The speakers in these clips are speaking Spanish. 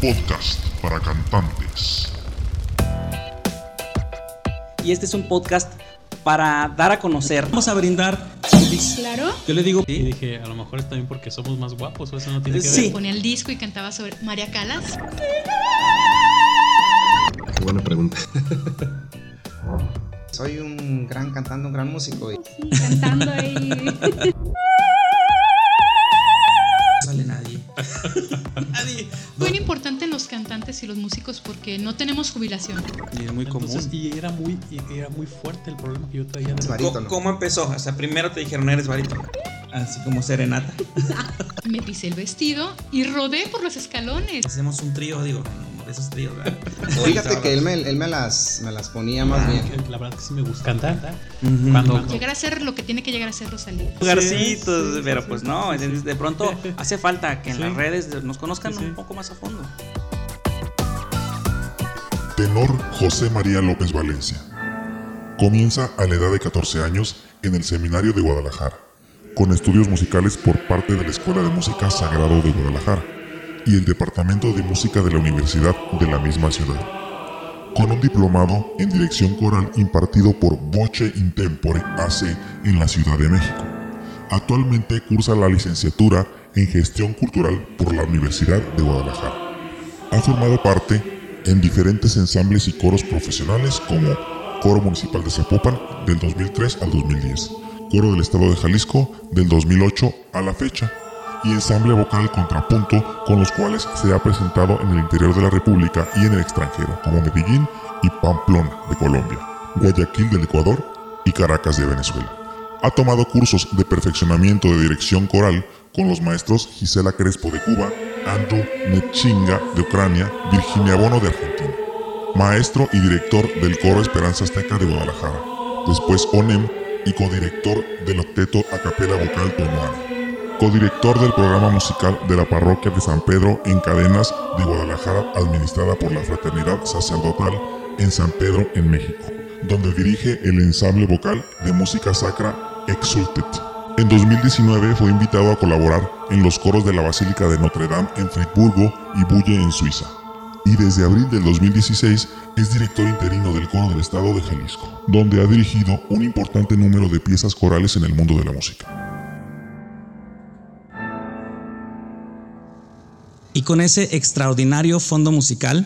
podcast para cantantes. Y este es un podcast para dar a conocer. Vamos a brindar. Claro. Yo le digo. Y dije, a lo mejor es también porque somos más guapos o eso no tiene que Sí. ver. Ponía el disco y cantaba sobre María Calas. Qué buena pregunta. Soy un gran cantante, un gran músico. Y cantando ahí. No sale nadie. Nadie. Fue importante en los cantantes y los músicos porque no tenemos jubilación. Y es muy común. Entonces, y era muy, y era muy fuerte el problema que yo traía. de- barítono. ¿Cómo empezó? O sea, primero te dijeron eres barítono. Así como serenata. Me pisé el vestido y rodé por los escalones. Hacemos un trío, digo, esos tríos, ¿verdad? Fíjate que él me, él me las, me las ponía más bien. La verdad que sí me gusta cantar. Cuando, Llegar a ser lo que tiene que llegar a ser Rosalía. lugarcitos, Sí, sí, pero sí, pues sí. no, de, de pronto hace falta que en Sí. las redes nos conozcan Sí, sí. un poco más a fondo. Tenor José María López Valencia. Comienza a la edad de 14 años en el Seminario de Guadalajara, con estudios musicales por parte de la Escuela de Música Sagrado de Guadalajara y el Departamento de Música de la Universidad de la misma ciudad, con un diplomado en dirección coral impartido por Voce Intempore AC en la Ciudad de México. Actualmente cursa la licenciatura en Gestión Cultural por la Universidad de Guadalajara. Ha formado parte en diferentes ensambles y coros profesionales como Coro Municipal de Zapopan del 2003 al 2010, Coro del Estado de Jalisco del 2008 a la fecha y ensamble vocal Contrapunto con los cuales se ha presentado en el interior de la República y en el extranjero como Medellín y Pamplona de Colombia, Guayaquil del Ecuador y Caracas de Venezuela. Ha tomado cursos de perfeccionamiento de dirección coral con los maestros Gisela Crespo de Cuba, Andrew Nechinga de Ucrania, Virginia Bono de Argentina. Maestro y director del Coro Esperanza Azteca de Guadalajara. Después ONEM y codirector del Octeto a Capela Vocal Tonuana. Codirector del programa musical de la parroquia de San Pedro en Cadenas de Guadalajara, administrada por la Fraternidad Sacerdotal en San Pedro, en México, donde dirige el ensamble vocal de música sacra Exultet. En 2019 fue invitado a colaborar en los coros de la Basílica de Notre Dame en Friburgo y Bulle en Suiza. Y desde abril del 2016 es director interino del Coro del Estado de Jalisco, donde ha dirigido un importante número de piezas corales en el mundo de la música. Y con ese extraordinario fondo musical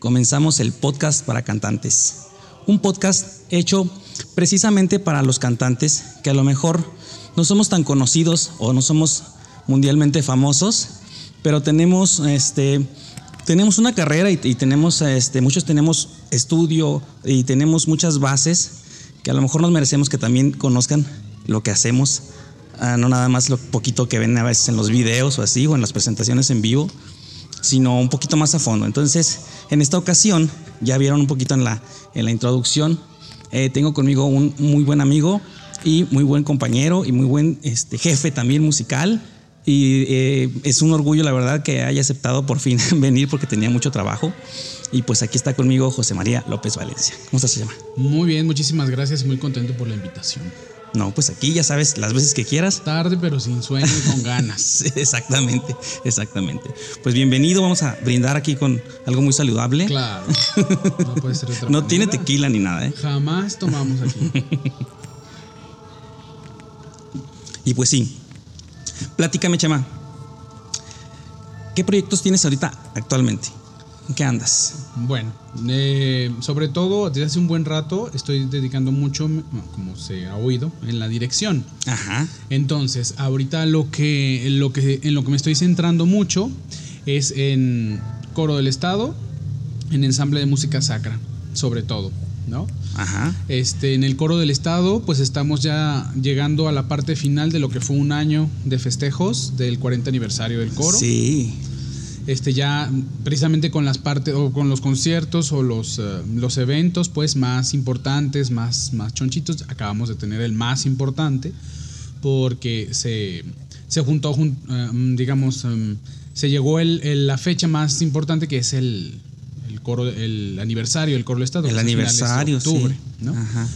comenzamos el podcast para cantantes. Un podcast hecho precisamente para los cantantes que a lo mejor no somos tan conocidos o no somos mundialmente famosos, pero tenemos este tenemos una carrera y, tenemos este muchos tenemos estudio y tenemos muchas bases que a lo mejor nos merecemos que también conozcan lo que hacemos Ah, no nada más lo poquito que ven a veces en los videos o así, o en las presentaciones en vivo, sino un poquito más a fondo. Entonces, en esta ocasión, ya vieron un poquito en la, en la introducción, eh, tengo conmigo un muy buen amigo y muy buen compañero y muy buen este, jefe también musical. Y eh, es un orgullo, la verdad, que haya aceptado por fin venir porque tenía mucho trabajo. Y pues aquí está conmigo José María López Valencia. ¿Cómo estás, se llama? Muy bien, muchísimas gracias muy contento por la invitación. No, pues aquí ya sabes, las veces que quieras, Tarde pero sin sueño y con ganas. Exactamente, exactamente. Pues bienvenido, vamos a brindar aquí con algo muy saludable. Claro. No puede ser otra No tiene tequila ni nada, ¿eh? Jamás tomamos aquí. Y pues sí. Platícame, Chema. ¿Qué proyectos tienes ahorita actualmente? ¿En qué andas? Bueno, eh, sobre todo desde hace un buen rato estoy dedicando mucho, como se ha oído, en la dirección. Ajá. Entonces, ahorita lo que, lo que, en lo que me estoy centrando mucho es en coro del Estado, en ensamble de música sacra, sobre todo, ¿no? Ajá. Este, en el coro del Estado, pues estamos ya llegando a la parte final de lo que fue un año de festejos del 40 aniversario del coro. Sí. Este, ya precisamente con las partes o con los conciertos o los, eh, los eventos pues más importantes, más, más chonchitos, acabamos de tener el más importante porque se, se juntó, jun- eh, digamos, em, se llegó el, el- la fecha más importante que es el, el coro, el aniversario del coro del Estado. El de aniversario, sí. octubre, ¿no?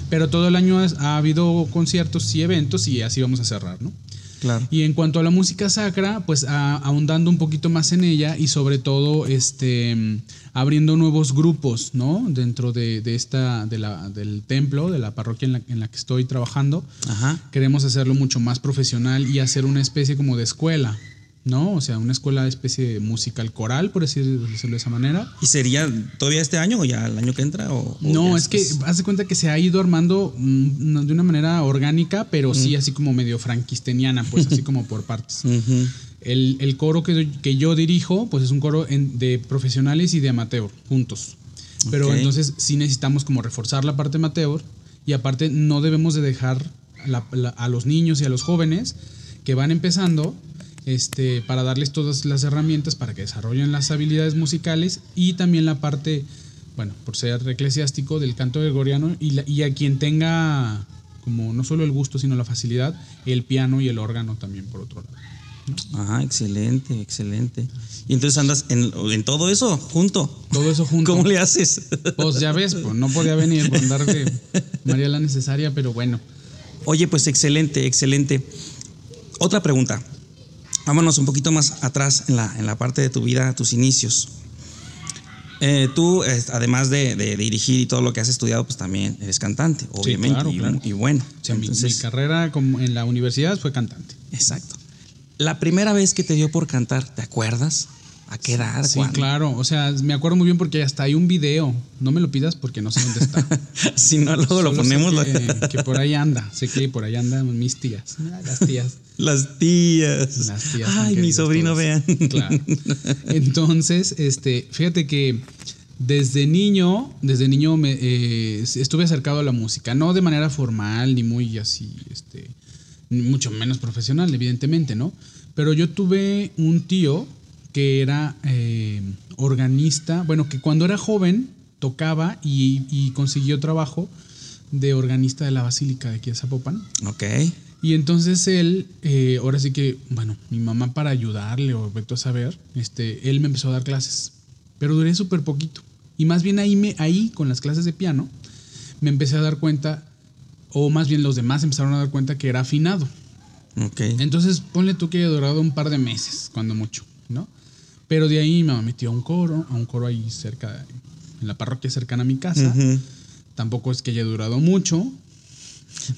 Pero todo el año ha habido conciertos y eventos y así vamos a cerrar, ¿no? Claro. Y en cuanto a la música sacra, pues a- ahondando un poquito más en ella y sobre todo este abriendo nuevos grupos, ¿no? Dentro de, de esta, de la, del templo, de la parroquia en la, en la que estoy trabajando. Ajá. Queremos hacerlo mucho más profesional y hacer una especie como de escuela, ¿no? O sea, una escuela especie de musical coral, por decirlo de esa manera. ¿Y sería todavía este año o ya el año que entra? O, o No, es que haz de cuenta que se ha ido armando mm, de una manera orgánica, pero sí así como medio franquisteniana, pues así como por partes. El, el coro que, que yo dirijo, pues es un coro en- de profesionales y de amateur, juntos. Pero entonces sí necesitamos como reforzar la parte amateur y aparte no debemos de dejar la- la- a los niños y a los jóvenes que van empezando este, para darles todas las herramientas para que desarrollen las habilidades musicales y también la parte, bueno, por ser eclesiástico del canto gregoriano y, la- y a quien tenga como no solo el gusto, sino la facilidad, el piano y el órgano también por otro lado. Ajá, excelente, excelente. Y entonces andas en, en todo eso junto. Todo eso junto. ¿Cómo le haces? Pues ya ves, pues no podía venir por andar de María la necesaria, pero bueno. Oye, pues excelente, excelente. Otra pregunta. Vámonos un poquito más atrás en la, en la parte de tu vida, tus inicios. Eh, tú, eh, además de, de dirigir y todo lo que has estudiado, pues también eres cantante, obviamente. claro, y, claro. y bueno. O sea, mi- carrera como en la universidad fue cantante. exacto. La primera vez que te dio por cantar, ¿te acuerdas? ¿A qué edad? Sí, ¿Cuándo? claro. O sea, me acuerdo muy bien porque hasta hay un video. No me lo pidas porque no sé dónde está. si no, luego lo Solo ponemos. Que, que por ahí anda. Sé que por ahí andan mis tías. Ah, Las tías. Las tías. Las tías Ay, mi sobrino, vean. Claro. Entonces, este, fíjate que desde niño, desde niño me, eh, estuve acercado a la música, no de manera formal ni muy así, este, mucho menos profesional, evidentemente, ¿no? Pero yo tuve un tío que era eh, organista, bueno, que cuando era joven tocaba y, y consiguió trabajo de organista de la Basílica de aquí de Zapopan. Ok. Y entonces él, eh, ahora sí que, bueno, mi mamá para ayudarle o vete a saber, este, él me empezó a dar clases. Pero duré súper poquito. Y más bien ahí, me, ahí, con las clases de piano, me empecé a dar cuenta, o más bien los demás empezaron a dar cuenta que era afinado. Ok. Entonces, ponle tú que haya durado un par de meses, cuando mucho, ¿no? Pero de ahí mi mamá metió a un coro, a un coro ahí cerca, en la parroquia cercana a mi casa. Tampoco es que haya durado mucho,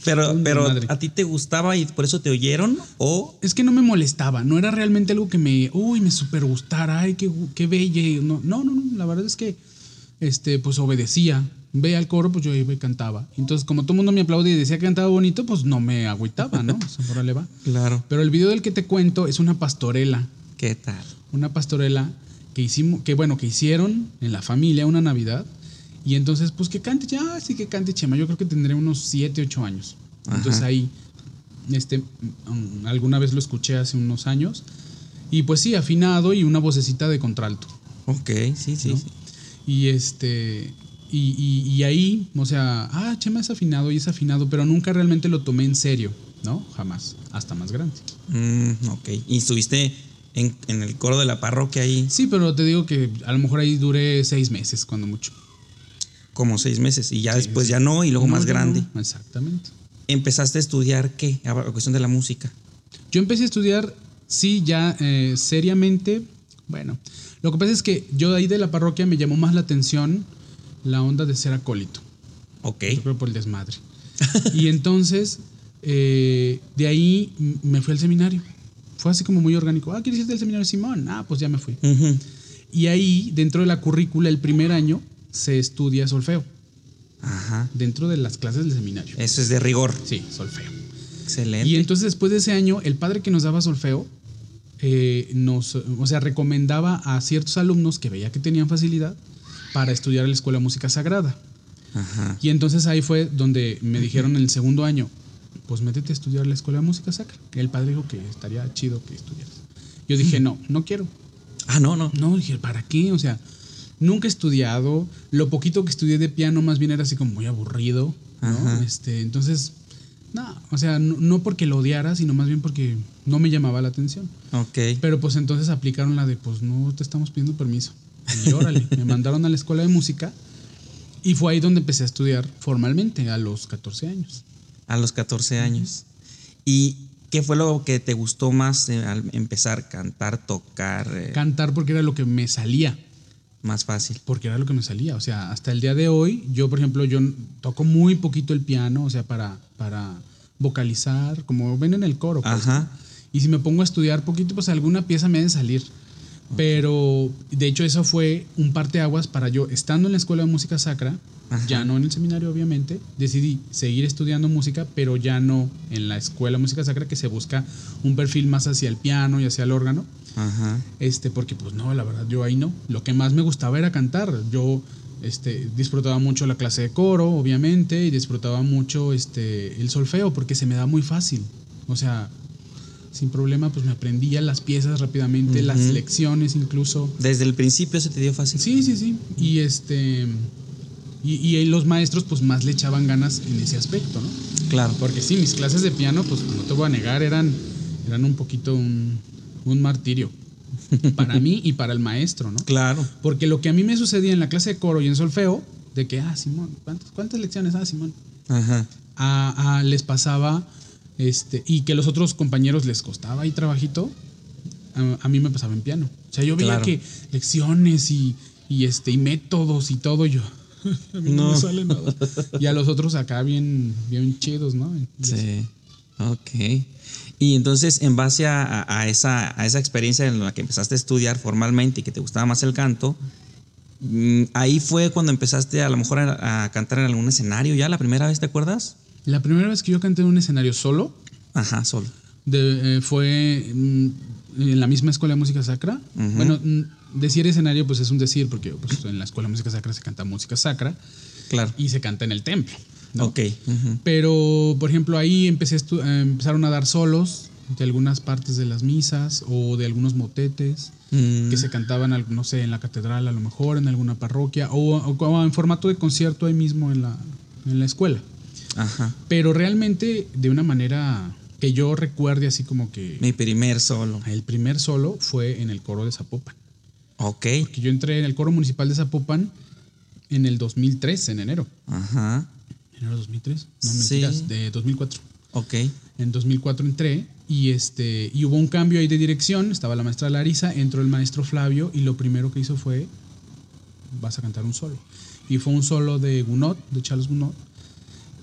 Pero, pero madre. ¿a ti te gustaba y por eso te oyeron? ¿O Es que no me molestaba, no era realmente algo que me, uy, me super gustara, ay, qué, qué bella. No, no, no, no, la verdad es que, este, pues obedecía. Veía al coro, pues yo iba y cantaba. Entonces, como todo el mundo me aplaudía y decía que cantaba bonito, pues no me agüitaba, ¿no? O sea, órale, va. Claro. Pero el video del que te cuento es una pastorela, ¿Qué tal? Una pastorela que hicimos, que bueno, que hicieron en la familia una Navidad. Y entonces, pues que cante, ya, sí que cante Chema. Yo creo que tendré unos 7, 8 años. Entonces ahí, este, mm, alguna vez lo escuché hace unos años. Y pues sí, afinado y una vocecita de contralto. Ok, sí, sí, ¿no? sí. Y este. Y, y- y ahí, o sea, ah, Chema es afinado y es afinado, pero nunca realmente lo tomé en serio, ¿no? Jamás. Hasta más grande. Mm, ok. ¿Y estuviste en, en el coro de la parroquia ahí Sí, pero te digo que a lo mejor ahí duré seis meses, cuando mucho. como seis meses y ya Sí, después sí. ya no y luego No, más grande? no, exactamente. ¿Empezaste a estudiar qué? A cuestión de la música. Yo empecé a estudiar, sí, ya eh, seriamente. Bueno, lo que pasa es que yo de ahí de la parroquia me llamó más la atención la onda de ser acólito. Ok. Yo creo por el desmadre. y entonces, eh, de ahí me fui al seminario. Fue así como muy orgánico. Ah, ¿quieres irte al seminario Simón? Ah, pues ya me fui. Ujú. Y ahí, dentro de la currícula, el primer año se estudia solfeo. Ajá. Dentro de las clases del seminario. Eso es de rigor. Sí, solfeo. Excelente. Y entonces después de ese año, el padre que nos daba solfeo, eh, nos, o sea, recomendaba a ciertos alumnos que veía que tenían facilidad para estudiar en la Escuela de Música Sagrada. Ajá. Y entonces ahí fue donde me dijeron en el segundo año, pues métete a estudiar la Escuela de Música Sacra. El padre dijo que estaría chido que estudiaras. Yo dije, no, no quiero. Ah, no, no. No, dije, ¿para qué? O sea, nunca he estudiado. Lo poquito que estudié de piano más bien era así como muy aburrido. ¿no? Este, entonces, no, o sea, no, no porque lo odiara, sino más bien porque no me llamaba la atención. Ok. Pero pues entonces aplicaron la de, pues no te estamos pidiendo permiso. Y órale, me mandaron a la escuela de música y fue ahí donde empecé a estudiar formalmente a los 14 años. A los 14 años. Y ¿Qué fue lo que te gustó más eh, al empezar? Cantar, tocar, eh, Cantar porque era lo que me salía. más fácil. porque era lo que me salía. O sea, hasta el día de hoy, yo, por ejemplo, yo toco muy poquito el piano, o sea, para, para vocalizar, como ven en el coro. pues, Ajá. ¿no? Y si me pongo a estudiar poquito, pues alguna pieza me ha de salir. Pero, de hecho, eso fue un parteaguas para yo, estando en la escuela de música sacra, Ajá. ya no en el seminario, obviamente, decidí seguir estudiando música, pero ya no en la escuela de música sacra, que se busca un perfil más hacia el piano y hacia el órgano. Ajá. Este, porque pues no, la verdad yo ahí no. Lo que más me gustaba era cantar. Yo este, disfrutaba mucho la clase de coro, obviamente, y disfrutaba mucho este, el solfeo porque se me da muy fácil. O sea, sin problema, pues me aprendía las piezas rápidamente, las lecciones incluso. Desde el principio se te dio fácil. Sí, sí, sí. Y este. Y, y los maestros, pues más le echaban ganas en ese aspecto, ¿no? Claro. Porque sí, mis clases de piano, pues no te voy a negar, eran, eran un poquito un, un martirio. Para mí y para el maestro, ¿no? Claro. Porque lo que a mí me sucedía en la clase de coro y en solfeo, de que, ah, Simón, ¿cuántas, cuántas lecciones? Ah, Simón. Ajá. A, a- les pasaba, este, y que los otros compañeros les costaba ahí trabajito, a, a mí me pasaba en piano. O sea, yo veía que lecciones y, y, este, y métodos y todo, yo, a mí no, No. me sale nada. Y a los otros acá bien, bien chidos, ¿no? Sí. Ok. Y entonces, en base a, a- a esa, a esa experiencia en la que empezaste a estudiar formalmente y que te gustaba más el canto, mm, ahí fue cuando empezaste a lo mejor a, a cantar en algún escenario ya la primera vez, ¿te acuerdas? La primera vez que yo canté en un escenario solo Ajá, solo. de- eh, fue mm, en la misma escuela de música sacra. Bueno, mm, decir escenario pues es un decir porque pues, en la escuela de música sacra se canta música sacra Claro. y se canta en el templo. ¿no? Ok. Pero, por ejemplo, ahí empecé a eh, empezaron a dar solos de algunas partes de las misas o de algunos motetes Mm, que se cantaban, no sé, en la catedral a lo mejor, en alguna parroquia o, o- o en formato de concierto ahí mismo en la, en la escuela. Ajá. Pero realmente de una manera que yo recuerde así como que Mi primer solo. el primer solo fue en el coro de Zapopan. Ok. Que yo entré en el coro municipal de Zapopan en el 2003, en enero. Ajá. ¿Enero de 2003? No, Sí. mentiras, de 2004. Ok. En 2004 entré y, este, y hubo un cambio ahí de dirección. Estaba la maestra Larisa, entró el maestro Flavio y lo primero que hizo fue, vas a cantar un solo. Y fue un solo de Gounod, de Charles Gounod.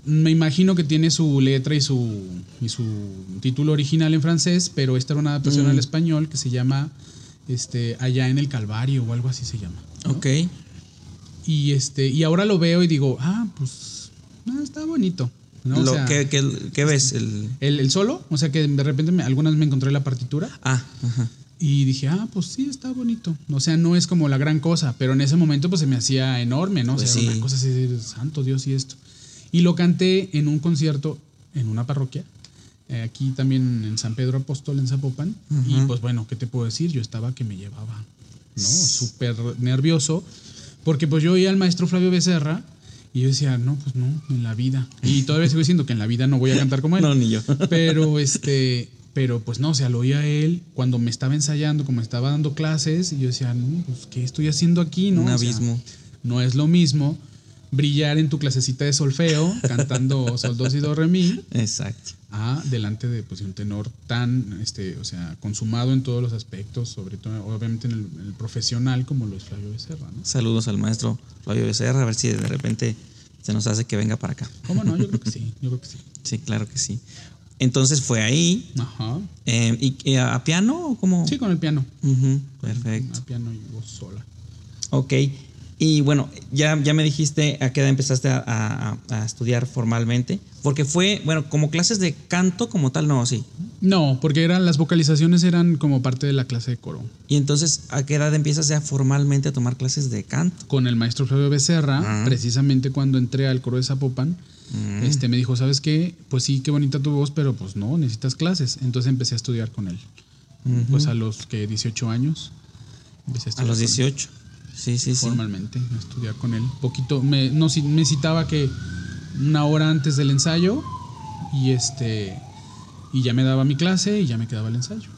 Me imagino que tiene su letra y su, y su título original en francés, pero esta era una adaptación Mm. al español que se llama este, Allá en el Calvario o algo así se llama. ¿no? Ok. Y, este, y ahora lo veo y digo, ah, pues ah, está bonito. ¿no? O sea, ¿qué, qué- qué ves? El... el, el solo, o sea que de repente me- algunas me encontré la partitura Ah, ajá. y dije, ah, pues sí, está bonito. O sea, no es como la gran cosa, pero en ese momento pues se me hacía enorme, ¿no? Pues o sea, era sí. una cosa así, santo Dios y esto. Y lo canté en un concierto en una parroquia, eh, aquí también en San Pedro Apóstol, en Zapopan. Y Ujú. pues bueno, ¿qué te puedo decir? Yo estaba que me llevaba, ¿no? Súper nervioso, porque pues yo oía al maestro Flavio Becerra y yo decía, no, pues no, en la vida. Y todavía sigo diciendo que en la vida no voy a cantar como él. No, ni yo. Pero este, pero pues no, o sea, lo oía él cuando me estaba ensayando, como estaba dando clases, y yo decía, no, pues, ¿qué estoy haciendo aquí? No? Un O sea, abismo. no es lo mismo brillar en tu clasecita de solfeo, cantando sol, dos y do, re, mi, Exacto. a delante de, pues, un tenor tan, este, o sea, consumado en todos los aspectos, sobre todo, obviamente, en el, en el profesional, como lo es Flavio Becerra, ¿no? Saludos al maestro Flavio Becerra, a ver si de repente se nos hace que venga para acá. ¿Cómo no? Yo creo que sí, yo creo que sí. Sí, claro que sí. Entonces fue ahí. Ajá. eh, ¿Y y a, piano o cómo? Sí, con el piano. Perfecto. A piano y voz sola. Ok. Y bueno, ya, ya me dijiste a qué edad empezaste a, a- a estudiar formalmente. Porque fue, bueno, como clases de canto como tal, no, sí. No, porque eran las vocalizaciones eran como parte de la clase de coro. Y entonces, ¿a qué edad empiezas ya formalmente a tomar clases de canto? Con el maestro Flavio Becerra, Ah. precisamente cuando entré al coro de Zapopan, Mm. este me dijo, ¿sabes qué? Pues sí, qué bonita tu voz, pero pues no, necesitas clases. Entonces empecé a estudiar con él. Pues a los que 18 años. Empecé a A los con él. 18. Sí, sí, sí. Formalmente, a estudiar con él. Poquito, me, no, sí, me citaba que una hora antes del ensayo y este y ya me daba mi clase y ya me quedaba el ensayo.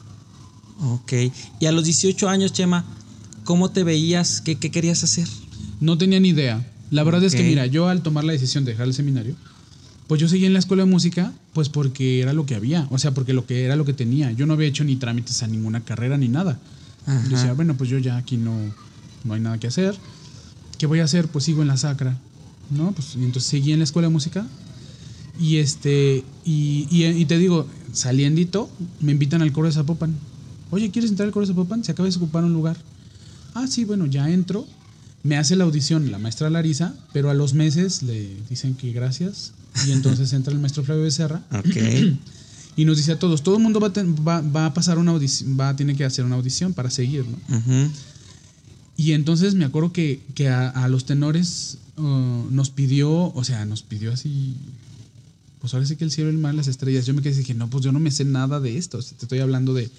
Ok. Y a los 18 años, Chema, ¿cómo te veías? ¿Qué, qué querías hacer? No tenía ni idea. La verdad es que, mira, yo al tomar la decisión de dejar el seminario, pues yo seguí en la escuela de música, pues porque era lo que había, o sea, porque lo que era lo que tenía. Yo no había hecho ni trámites a ninguna carrera ni nada. Ajá. Yo decía, bueno, pues yo ya aquí no, no hay nada que hacer. ¿Qué voy a hacer? Pues sigo en la sacra, ¿no? Pues y entonces seguí en la escuela de música y este, y, y, y te digo, saliendito, me invitan al coro de Zapopan. Oye, ¿quieres entrar al coro de Zapopan? Se acaba de ocupar un lugar. Ah, sí, bueno, ya entro. Me hace la audición la maestra Larisa, pero a los meses le dicen que gracias. Y entonces entra el maestro Flavio Becerra Ok. y nos dice a todos, todo el mundo va a, ten- va, va a pasar una audición, va a tener que hacer una audición para seguir, ¿no? Y entonces me acuerdo que, que a, a los tenores uh, nos pidió, o sea, nos pidió así, pues ahora sí que el cielo, el mar, las estrellas. Yo me quedé y dije, no, pues yo no me sé nada de esto. O sea, te estoy hablando de, eh,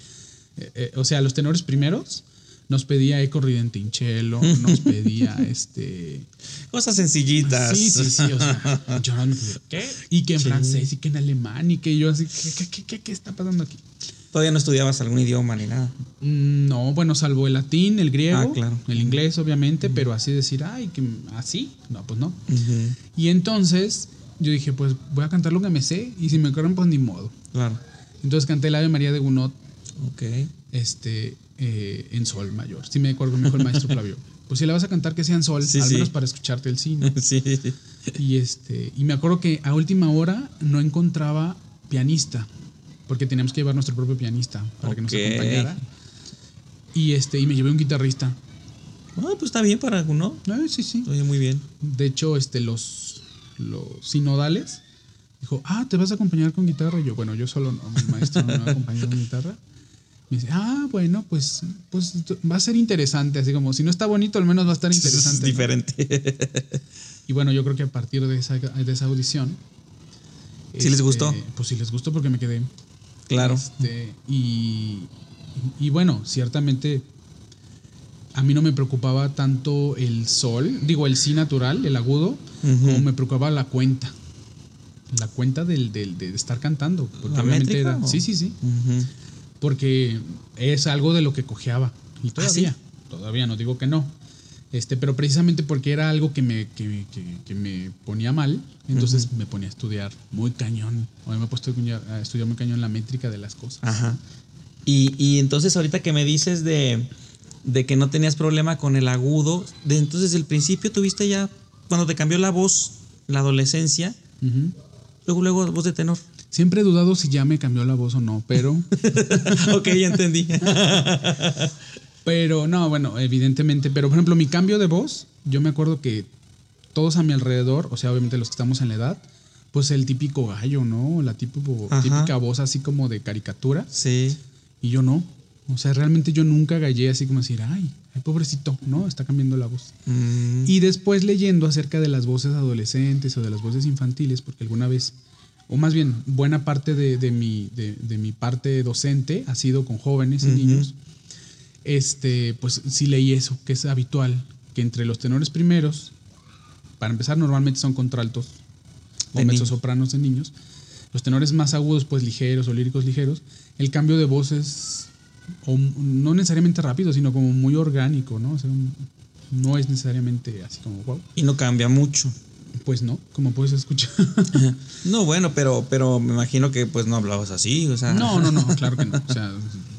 eh, o sea, los tenores primeros nos pedía Eco Ridentinchelo, nos pedía este... Cosas sencillitas. Sí, sí, sí, o sea, yo no me pedía, ¿qué? Y que en Sí. francés y que en alemán y que yo así, ¿qué, qué, qué, qué, qué está pasando aquí? Todavía no estudiabas algún idioma ni nada. No, bueno, salvo el latín, el griego, Ah, claro. el inglés, obviamente, pero así decir, ay, que así, no, pues no. Y entonces yo dije, pues voy a cantar lo que me sé, y si me acuerdan, pues ni modo. Claro. Entonces canté el Ave María de Gounod Ok. este, eh, en sol mayor. Sí me acuerdo, me dijo el maestro Flavio. Pues si la vas a cantar, que sea en sol, Sí, al sí. menos para escucharte el cine. Sí. Y, este, y me acuerdo que a última hora no encontraba pianista, porque teníamos que llevar nuestro propio pianista para que nos acompañara. Y, este, y me llevé un guitarrista. Ah, pues está bien para uno. Ah, sí, sí. Oye, muy bien. De hecho, este, los, los sinodales dijo, ah, ¿te vas a acompañar con guitarra? Y yo, bueno, yo solo no, mi maestro no me va a acompañar con guitarra. Me dice, ah, bueno, pues, pues va a ser interesante, así como si no está bonito, al menos va a estar interesante. Es ¿no? diferente. Y bueno, yo creo que a partir de esa, de esa audición. ¿Sí les gustó? Pues sí les gustó porque me quedé. Claro. Este, y, y bueno, ciertamente a mí no me preocupaba tanto el sol, digo el sí natural, el agudo, como me preocupaba la cuenta. La cuenta del, del- de estar cantando. Porque ¿La obviamente métrica era. o? Sí, sí, sí. Porque es algo de lo que cojeaba. Y ¿Ah, todavía, sí? todavía no digo que no. Este, pero precisamente porque era algo que me, que, que- que me ponía mal, entonces me ponía a estudiar muy cañón. O me he puesto a estudiar muy cañón la métrica de las cosas. Ajá. Y, y entonces ahorita que me dices de, de que no tenías problema con el agudo, de entonces el principio tuviste ya, cuando te cambió la voz, la adolescencia, Ujú. luego, luego voz de tenor. Siempre he dudado si ya me cambió la voz o no, pero, ok, ya entendí. pero no, bueno, evidentemente, pero por ejemplo, mi cambio de voz, yo me acuerdo que todos a mi alrededor, o sea, obviamente los que estamos en la edad, pues el típico gallo, ¿no? La típico, típica voz así como de caricatura. sí. Y yo no. O sea, realmente yo nunca gallé así como decir, ay, ay, pobrecito, ¿no? Está cambiando la voz. Mm, Y después leyendo acerca de las voces adolescentes o de las voces infantiles, porque alguna vez, o más bien, buena parte de, de mi, de, de mi parte docente ha sido con jóvenes y niños, este, pues sí leí eso, que es habitual, que entre los tenores primeros, para empezar normalmente son contraltos o mezzosopranos de niños, los tenores más agudos, pues ligeros o líricos ligeros, el cambio de voz es o no necesariamente rápido, sino como muy orgánico, ¿no? O sea, no es necesariamente así como wow. y no cambia mucho. Pues no, como puedes escuchar. No, bueno, pero, pero me imagino que pues no hablabas así, o sea. no, no, no, claro que no. O sea,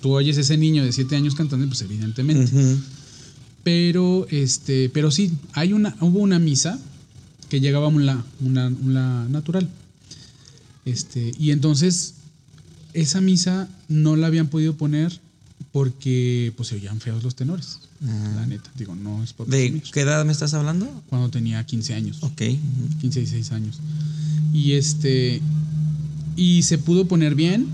tú oyes ese niño de siete años cantando, pues evidentemente. Pero, este, pero sí, hay una, hubo una misa que llegaba una, un la natural. Este, y entonces, esa misa no la habían podido poner porque pues se oían feos los tenores. Ah. La neta, digo, no es por ¿De qué edad me estás hablando? Cuando tenía 15 años. Ok. 15, 16 años. Y este. Y se pudo poner bien,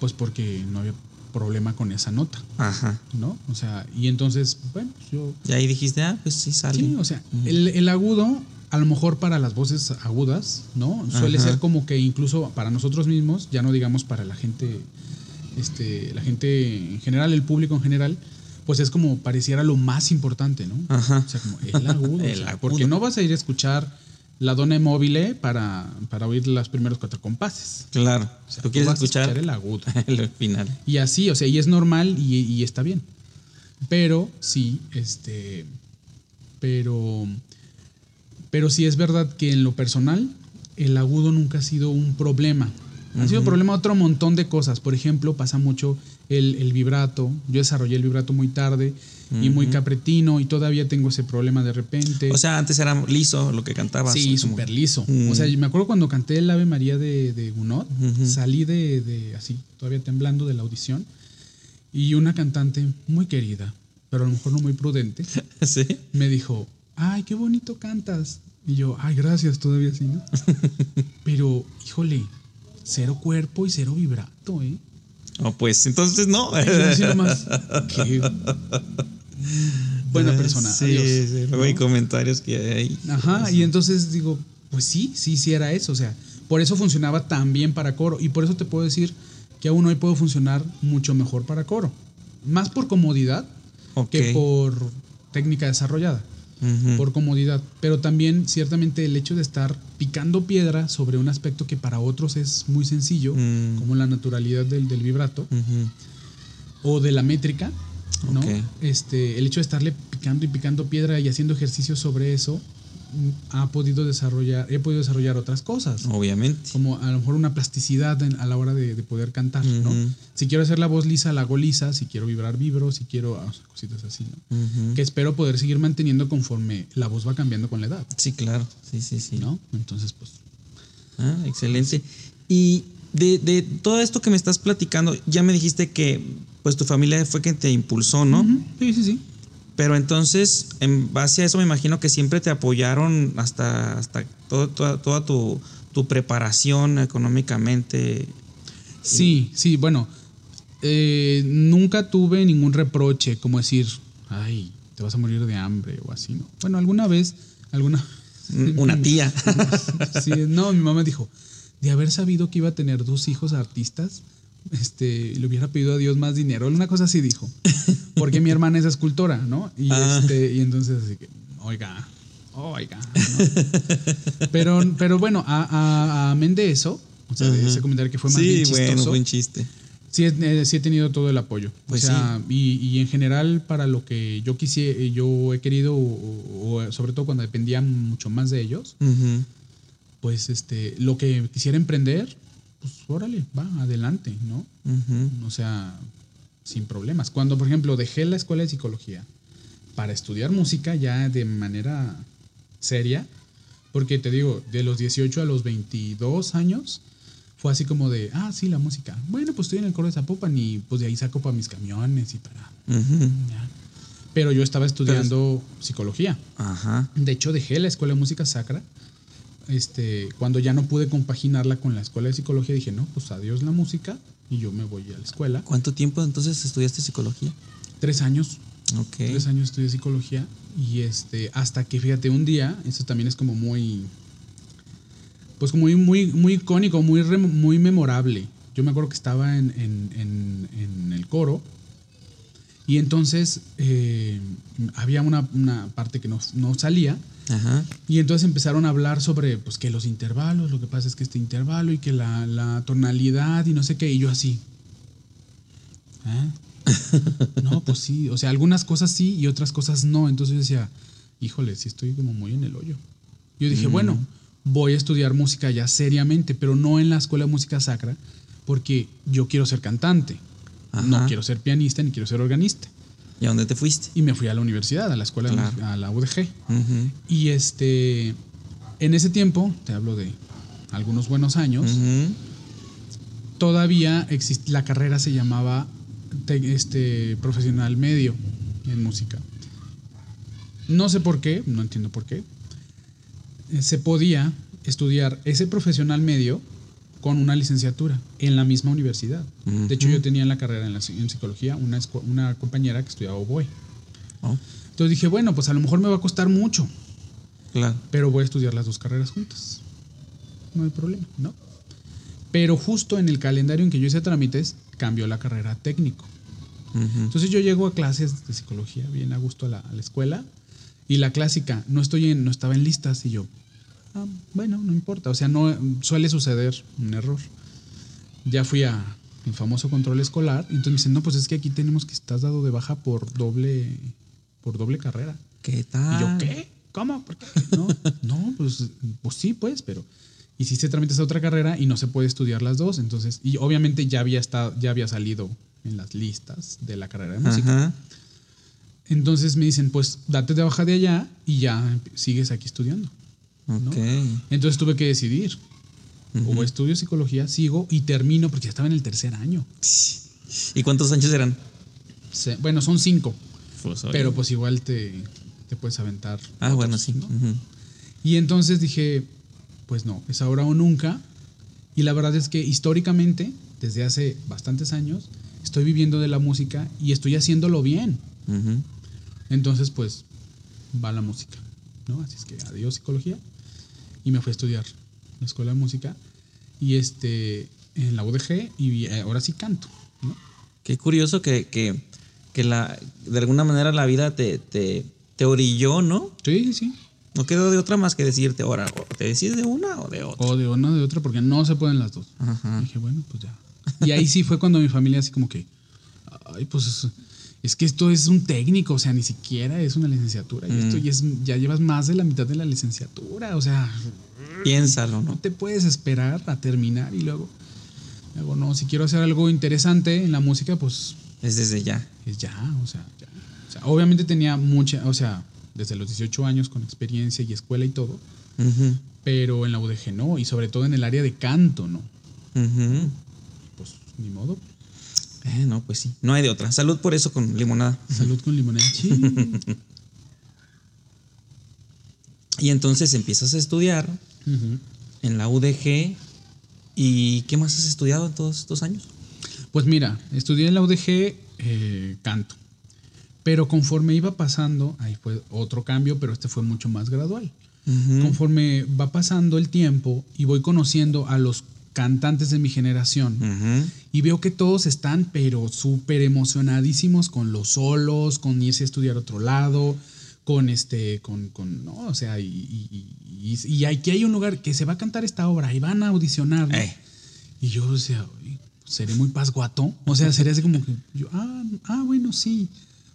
pues porque no había problema con esa nota, Ajá. ¿no? O sea, y entonces, bueno, pues yo. Y ahí dijiste, ah, pues sí sale. Sí, o sea, el, el agudo, a lo mejor para las voces agudas, ¿no? Suele Ajá. ser como que incluso para nosotros mismos, ya no digamos para la gente, este, la gente en general, el público en general, pues es como pareciera lo más importante, ¿no? Ajá. O sea, como el agudo. o El sea, agudo. Porque no vas a ir a escuchar la dona móvil para, para oír los primeros cuatro compases. Claro. O sea, Tú quieres vas a escuchar, el agudo. el final. Y así, o sea, y es normal y, y está bien. Pero sí, este. Pero. Pero sí es verdad que en lo personal, el agudo nunca ha sido un problema. Ha sido problema otro montón de cosas. Por ejemplo, pasa mucho el, el vibrato. Yo desarrollé el vibrato muy tarde y muy capretino y todavía tengo ese problema de repente. O sea, antes era liso lo que cantabas. Sí, como- súper liso. Mm. O sea, me acuerdo cuando canté el Ave María de, de Gounod, salí de, de así, todavía temblando de la audición, y una cantante muy querida, pero a lo mejor no muy prudente, Sí. me dijo, ay, qué bonito cantas. Y yo, ay, gracias, todavía sí, ¿no? pero, híjole, cero cuerpo y cero vibrato, ¿eh? Oh, pues entonces no. Yo así nomás, qué buena persona, Sí, adiós. sí, luego hay comentarios que hay. Ajá, y entonces digo, pues sí, sí, sí era eso. O sea, por eso funcionaba tan bien para coro. Y por eso te puedo decir que aún hoy puedo funcionar mucho mejor para coro. Más por comodidad que por técnica desarrollada. Por comodidad. Pero también, ciertamente, el hecho de estar picando piedra sobre un aspecto que para otros es muy sencillo, Mm. como la naturalidad del, del vibrato o de la métrica, ¿no? Este, el hecho de estarle picando y picando piedra y haciendo ejercicios sobre eso mm, ha podido desarrollar, he podido desarrollar otras cosas, Obviamente. como a lo mejor una plasticidad en- a la hora de, de poder cantar, ¿no? Si quiero hacer la voz lisa, la hago lisa, si quiero vibrar, vibro, si quiero, ah, o sea, cositas así. Que espero poder seguir manteniendo conforme la voz va cambiando con la edad, Sí, claro. Sí, sí, sí. ¿no? Entonces, pues, Ah, excelente. Y de, de todo esto que me estás platicando, ya me dijiste que pues tu familia fue quien te impulsó, ¿no? sí, sí, sí. Pero entonces, en base a eso, me imagino que siempre te apoyaron hasta, hasta todo- toda, toda tu, tu preparación económicamente. Sí, sí, bueno, eh, nunca tuve ningún reproche, como decir, ay, te vas a morir de hambre o así, ¿no? Bueno, alguna vez, alguna... Una tía. Sí, no, mi mamá dijo, de haber sabido que iba a tener dos hijos artistas, este, le hubiera pedido a Dios más dinero, una cosa así dijo, porque mi hermana es escultora, ¿no? Y, Ah. este, y entonces así que, oiga, oiga, ¿no? Pero, pero bueno, a, a, amén de eso, o sea, de ese comentario que fue más sí, bien chistoso, bueno, buen chiste. Sí, he- eh, sí he tenido todo el apoyo. Pues o sea, y, y en general para lo que yo quisiera, yo he querido, o, o sobre todo cuando dependía mucho más de ellos, pues este, lo que quisiera emprender, pues órale, va, adelante, ¿no? Ujú. O sea, sin problemas. Cuando, por ejemplo, dejé la escuela de psicología para estudiar música ya de manera seria, porque te digo, de los 18 a los 22 años, fue así como de, ah, sí, la música. Bueno, pues estoy en el coro de Zapopan y pues de ahí saco para mis camiones y para... Pero yo estaba estudiando psicología. Ajá. De hecho, dejé la escuela de música sacra. Este, cuando ya no pude compaginarla con la escuela de psicología, dije, no, pues adiós la música y yo me voy a la escuela. ¿Cuánto tiempo entonces estudiaste psicología? Tres años, Ok. tres años estudié psicología y este, hasta que fíjate, un día, eso también es como muy, pues como muy, muy, muy icónico, muy, muy memorable. Yo me acuerdo que estaba en, en- en- en el coro y entonces eh, había una, una parte que no, no salía. Ajá. Y entonces empezaron a hablar sobre pues que los intervalos, lo que pasa es que este intervalo y que la, la tonalidad y no sé qué, y yo así. ¿eh? No, pues sí, o sea, algunas cosas sí y otras cosas no. Entonces yo decía, híjole, sí estoy como muy en el hoyo. Yo dije, bueno, voy a estudiar música ya seriamente, pero no en la escuela de música sacra, porque yo quiero ser cantante. No quiero ser pianista ni quiero ser organista. ¿Y a dónde te fuiste? Y me fui a la universidad, a la escuela, Claro. a la UDG. Y este, en ese tiempo, te hablo de algunos buenos años, todavía exist- la carrera se llamaba te- este, profesional medio en música. No sé por qué, no entiendo por qué. eh, Se podía estudiar ese profesional medio con una licenciatura en la misma universidad. De hecho, yo tenía en la carrera en, la en psicología una, una compañera que estudiaba oboe. Oh, Entonces dije, bueno, pues a lo mejor me va a costar mucho, claro. pero voy a estudiar las dos carreras juntas. No hay problema, ¿no? Pero justo en el calendario en que yo hice trámites, cambió la carrera técnico. Ujú. Entonces yo llego a clases de psicología bien a gusto a la, a la escuela y la clásica, no, estoy en, no estaba en listas y yo, ah, bueno, no importa, o sea, no suele suceder un error. Ya fui a el famoso control escolar y entonces me dicen, no, pues es que aquí tenemos que estás dado de baja por doble, por doble carrera. ¿Qué Y tal? yo, ¿qué? ¿Cómo? ¿Por qué? No, no pues, pues sí, pues, pero. hiciste trámites a otra carrera y no se puede estudiar las dos. Entonces, y obviamente ya había, estado, ya había salido en las listas de la carrera de música. Ajá. Entonces me dicen, pues date de baja de allá y ya sigues aquí estudiando. ¿No? Ok. Entonces tuve que decidir. Ujú. O estudio psicología, sigo y termino porque ya estaba en el tercer año. ¿Y cuántos años eran? Se- bueno, son cinco, Pues, pero pues igual te, te puedes aventar. Ah, otros, bueno, sí. Y entonces dije, pues no, es ahora o nunca. Y la verdad es que históricamente, desde hace bastantes años, estoy viviendo de la música y estoy haciéndolo bien. Entonces, pues, va la música, ¿no? Así es que adiós psicología. Y me fui a estudiar la escuela de música. Y este, en la UDG, y eh, ahora sí canto, ¿no? Qué curioso que, que, que la, de alguna manera la vida te, te, te orilló, ¿no? Sí, sí, sí. No quedó de otra más que decirte, ahora, o te decides de una o de otra. O de una o de otra, porque no se pueden las dos. Ajá. Y dije, bueno, pues ya. Y ahí sí fue cuando mi familia así como que, ay, pues es, que esto es un técnico, o sea, ni siquiera es una licenciatura. Y esto Mm. ya, es, ya llevas más de la mitad de la licenciatura, o sea, Piénsalo, no ¿no? te puedes esperar a terminar y luego, luego no, si quiero hacer algo interesante en la música, pues Es desde ya. es ya, o sea, ya. O sea, obviamente tenía mucha, o sea, desde los 18 años con experiencia y escuela y todo, pero en la UDG no, y sobre todo en el área de canto, ¿no? Pues ni modo. Eh, no, pues sí. No hay de otra. Salud por eso con limonada. Salud con limonada. Sí. Y entonces empiezas a estudiar en la UDG. ¿Y qué más has estudiado en todos estos años? Pues mira, estudié en la UDG eh, canto. Pero conforme iba pasando, ahí fue otro cambio, pero este fue mucho más gradual. Conforme va pasando el tiempo y voy conociendo a los cantantes de mi generación y veo que todos están pero súper emocionadísimos con los solos, con irse a estudiar a otro lado, con este, con, con no, o sea, y, y, y- y aquí hay un lugar que se va a cantar esta obra y van a audicionar, ¿no? Eh. Y yo, o sea, "Uy, seré muy pasguato. O sea, sería así como que yo, ah, ah bueno, sí.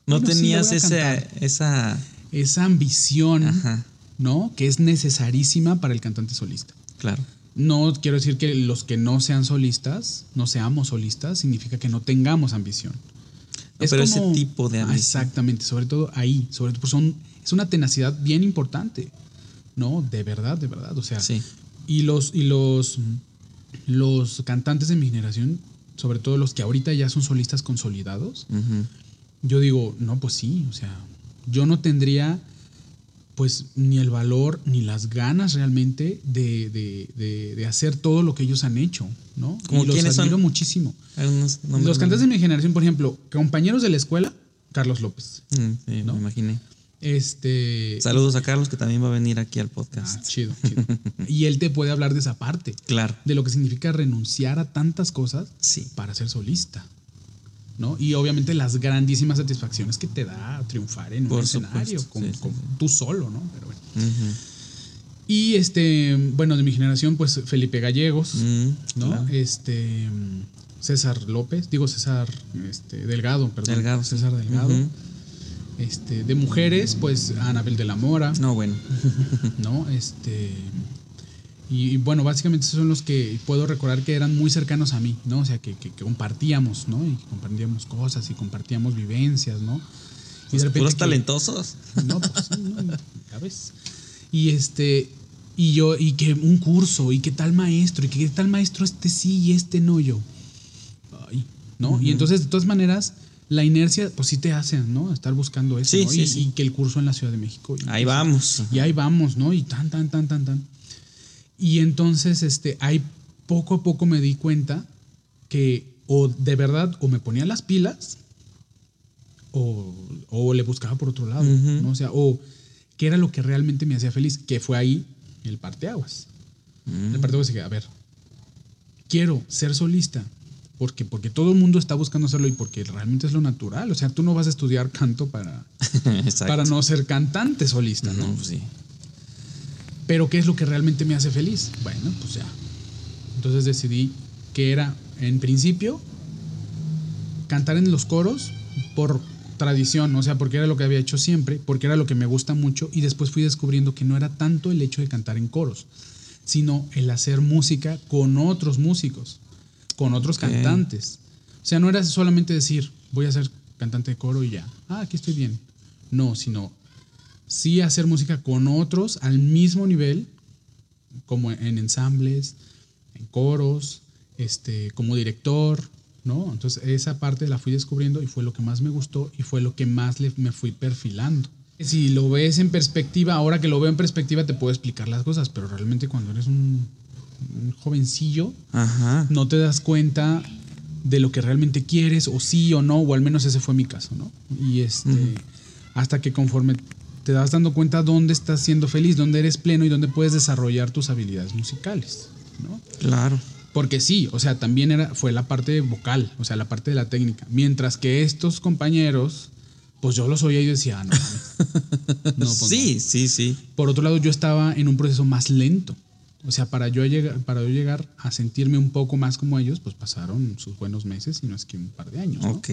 No Bueno, tenías esa, cantar". esa. esa ambición, Ajá. ¿no? Que es necesarísima para el cantante solista. Claro. No quiero decir que los que no sean solistas, no seamos solistas, significa que no tengamos ambición. No, pero ese tipo de ambición. Exactamente, sobre todo ahí, sobre todo, pues son, es una tenacidad bien importante, ¿no? De verdad, de verdad. O sea, Sí. y los, y los, los cantantes de mi generación, sobre todo los que ahorita ya son solistas consolidados, yo digo, no, pues sí, o sea, yo no tendría pues ni el valor ni las ganas realmente de, de- de- de hacer todo lo que ellos han hecho, ¿no? ¿Como y los son? admiro muchísimo. Algunos nombres Los cantantes de- mi generación, por ejemplo, compañeros de la escuela, Carlos López. Mm, sí, ¿no? me imaginé. Este. Saludos a Carlos que también va a venir aquí al Ah, podcast. chido, chido. y él te puede hablar de esa parte, Claro. de lo que significa renunciar a tantas cosas Sí. para ser solista. ¿No? Y obviamente las grandísimas satisfacciones que te da triunfar en Por un escenario, supuesto, con, sí, sí, con sí. tú solo, ¿no? Pero bueno. Ujú. Y este, bueno, de mi generación, pues Felipe Gallegos, Mm, ¿no? claro. Este César López, digo César este, Delgado, perdón. Delgado. César Delgado. Ujú. Este, de mujeres, pues Anabel de la Mora, No, bueno. ¿no? Este y, y bueno, básicamente esos son los que puedo recordar que eran muy cercanos a mí, ¿no? O sea, que, que- que compartíamos, ¿no? Y que compartíamos cosas y compartíamos vivencias, ¿no? Y Pues puros que- talentosos. no, pues no, ya ves. Y este, y yo, y que un curso, y qué tal maestro, y que qué tal maestro este sí y este no yo. Ay, ¿no? Y entonces, de todas maneras, la inercia, pues sí te hace, ¿no? Estar buscando eso, Sí, ¿no? sí, y, sí. y que el curso en la Ciudad de México. y- Ahí vamos. Y ahí vamos, ¿no? Y tan, tan, tan, tan, tan. Y entonces, este, ahí poco a poco me di cuenta que o de verdad o me ponía las pilas o, o le buscaba por otro lado. ¿no? O sea, o qué era lo que realmente me hacía feliz, que fue ahí el parteaguas. Mm. El parteaguas dije, a ver, quiero ser solista. Porque, porque todo el mundo está buscando hacerlo y porque realmente es lo natural. O sea, tú no vas a estudiar canto para, para no ser cantante solista, ¿no? No, pues sí. Pero ¿qué es lo que realmente me hace feliz? Bueno, pues ya. Entonces decidí que era, en principio, cantar en los coros por tradición, o sea, porque era lo que había hecho siempre, porque era lo que me gusta mucho, y después fui descubriendo que no era tanto el hecho de cantar en coros, sino el hacer música con otros músicos, con otros cantantes. O sea, no era solamente decir, voy a ser cantante de coro y ya, ah, aquí estoy bien. No, sino sí hacer música con otros al mismo nivel, como en ensambles, en coros, este, como director, ¿no? Entonces esa parte la fui descubriendo y fue lo que más me gustó y fue lo que más le- me fui perfilando. Si lo ves en perspectiva, ahora que lo veo en perspectiva te puedo explicar las cosas, pero realmente cuando eres un, un jovencillo Ajá. no te das cuenta de lo que realmente quieres o sí o no, o al menos ese fue mi caso, ¿no? Y este, hasta que conforme te das dando cuenta dónde estás siendo feliz, dónde eres pleno y dónde puedes desarrollar tus habilidades musicales, ¿no? Claro. Porque sí, o sea, también era, fue la parte vocal, o sea, la parte de la técnica. Mientras que estos compañeros, pues yo los oía y decía, "Ah, no, mames". No, pues sí, no. sí, sí. Por otro lado, yo estaba en un proceso más lento. O sea, para yo, llegar, para yo llegar a sentirme un poco más como ellos, pues pasaron sus buenos meses y no es que un par de años. ¿no? Ok.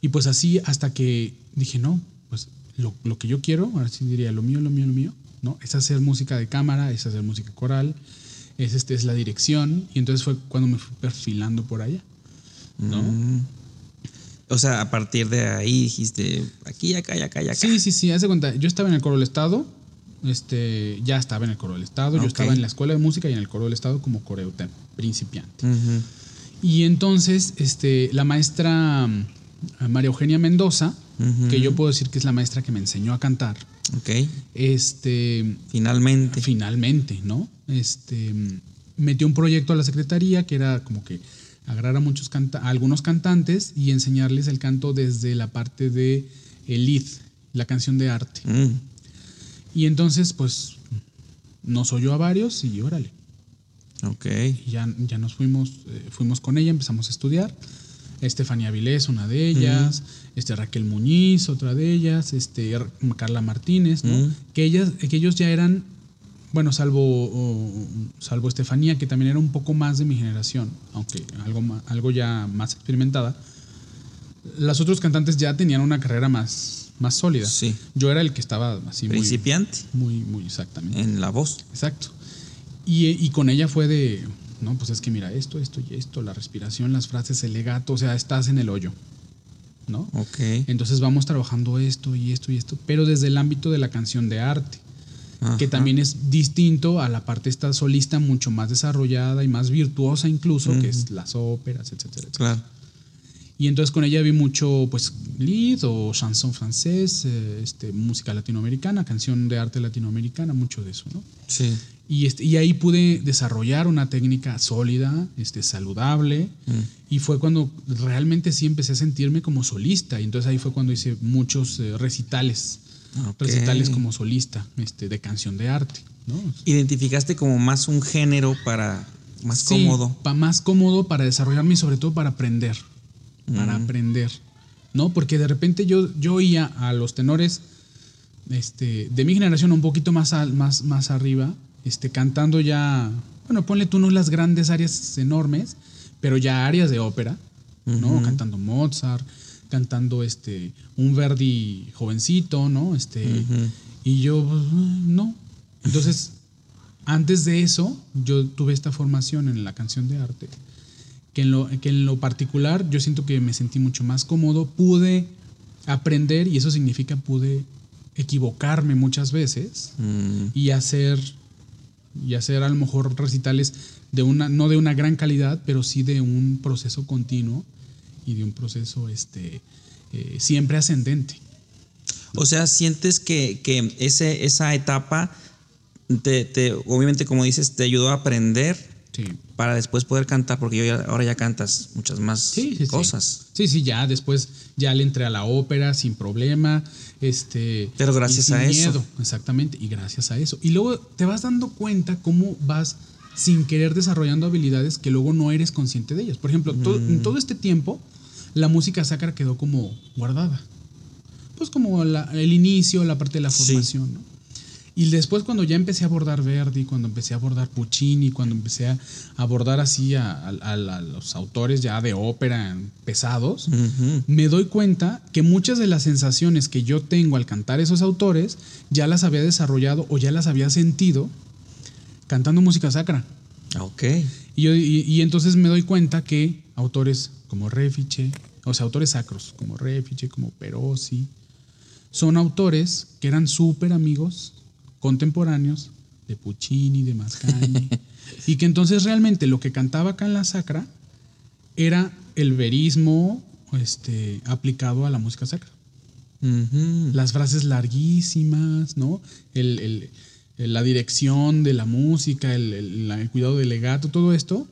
Y pues así hasta que dije, no, pues lo, lo que yo quiero, ahora sí diría, lo mío, lo mío, lo mío, ¿no? Es hacer música de cámara, es hacer música coral, es, este, es la dirección. Y entonces fue cuando me fui perfilando por allá, ¿no? Mm. O sea, a partir de ahí dijiste, aquí, acá, acá, acá. Sí, sí, sí, haz de cuenta. Yo estaba en el coro del Estado, este, ya estaba en el coro del Estado, yo estaba en la escuela de música y en el coro del Estado como coreutem, principiante. Ujú. Y entonces, este, la maestra mm, María Eugenia Mendoza, Ujú. que yo puedo decir que es la maestra que me enseñó a cantar, Ok. este, Finalmente. finalmente, ¿no? Este, mm, metió un proyecto a la secretaría que era como que agarrar a muchos canta a algunos cantantes y enseñarles el canto desde la parte de el lead, la canción de arte. Mm. Y entonces, pues, nos oyó a varios y órale. Ok. Y ya, ya nos fuimos, eh, fuimos con ella, empezamos a estudiar. Estefanía Vilés, una de ellas, este Raquel Muñiz, otra de ellas, este Carla Martínez, ¿no? Ujú. Que ellas, que ellos ya eran, bueno, salvo, o- salvo Estefanía, que también era un poco más de mi generación, aunque algo, algo ya más experimentada. Las otros cantantes ya tenían una carrera más, más sólida. Sí. Yo era el que estaba así muy, Principiante muy, muy exactamente. en la voz. Exacto. Y, y con ella fue de, no, pues es que mira esto, esto y esto, la respiración, las frases, el legato, o sea, estás en el hoyo, ¿no? Ok. Entonces vamos trabajando esto y esto y esto, pero desde el ámbito de la canción de arte, que también es distinto a la parte esta solista mucho más desarrollada y más virtuosa incluso, que es las óperas, etcétera, etcétera. Claro. Y entonces con ella vi mucho, pues, lead o chanson francés, eh, este, música latinoamericana, canción de arte latinoamericana, mucho de eso, ¿no? Sí. Y, este, y ahí pude desarrollar una técnica sólida, este, saludable. Y fue cuando realmente sí empecé a sentirme como solista. Y entonces ahí fue cuando hice muchos eh, recitales. Recitales como solista, este, de canción de arte. ¿no? Identificaste como más un género para más Sí, cómodo. pa- más cómodo para desarrollarme y sobre todo para aprender. Para aprender. ¿No? Porque de repente yo, yo oía a los tenores este, de mi generación un poquito más, al- más, más arriba, este, cantando ya, bueno, ponle tú no las grandes áreas enormes, pero ya áreas de ópera, ¿no? Cantando Mozart, cantando este, un Verdi jovencito, ¿no? Este, Y yo, pues, no. Entonces, antes de eso, yo tuve esta formación en la canción de arte, que en lo, que en lo particular yo siento que me sentí mucho más cómodo, pude aprender y eso significa pude equivocarme muchas veces Mm, y hacer y hacer a lo mejor recitales de una no de una gran calidad pero sí de un proceso continuo y de un proceso este eh, siempre ascendente. O sea, sientes que, que ese, esa etapa, te, te- obviamente, como dices, te ayudó a aprender sí para después poder cantar, porque yo ya- ahora ya cantas muchas más Sí, sí, sí. cosas. Sí, sí, ya después ya le entré a la ópera sin problema. Este, Pero gracias a eso. miedo, exactamente, y gracias a eso. Y luego te vas dando cuenta cómo vas sin querer desarrollando habilidades que luego no eres consciente de ellas. Por ejemplo, to- Mm. en todo este tiempo, la música sacra quedó como guardada. Pues como la- el inicio, la parte de la formación, ¿no? Y después cuando ya empecé a abordar Verdi, cuando empecé a abordar Puccini, cuando empecé a abordar así a, a- a- a los autores ya de ópera pesados, me doy cuenta que muchas de las sensaciones que yo tengo al cantar esos autores ya las había desarrollado o ya las había sentido cantando música sacra. Ah, Ok. Y, yo- y- y entonces me doy cuenta que autores como Refiche, o sea, autores sacros como Refiche, como Perosi, son autores que eran súper amigos contemporáneos de Puccini, de Mascagni, y que entonces realmente lo que cantaba acá en la sacra era el verismo este, aplicado a la música sacra. Las frases larguísimas, ¿no? El- el- el- la dirección de la música, el, cuidado del legato, todo esto,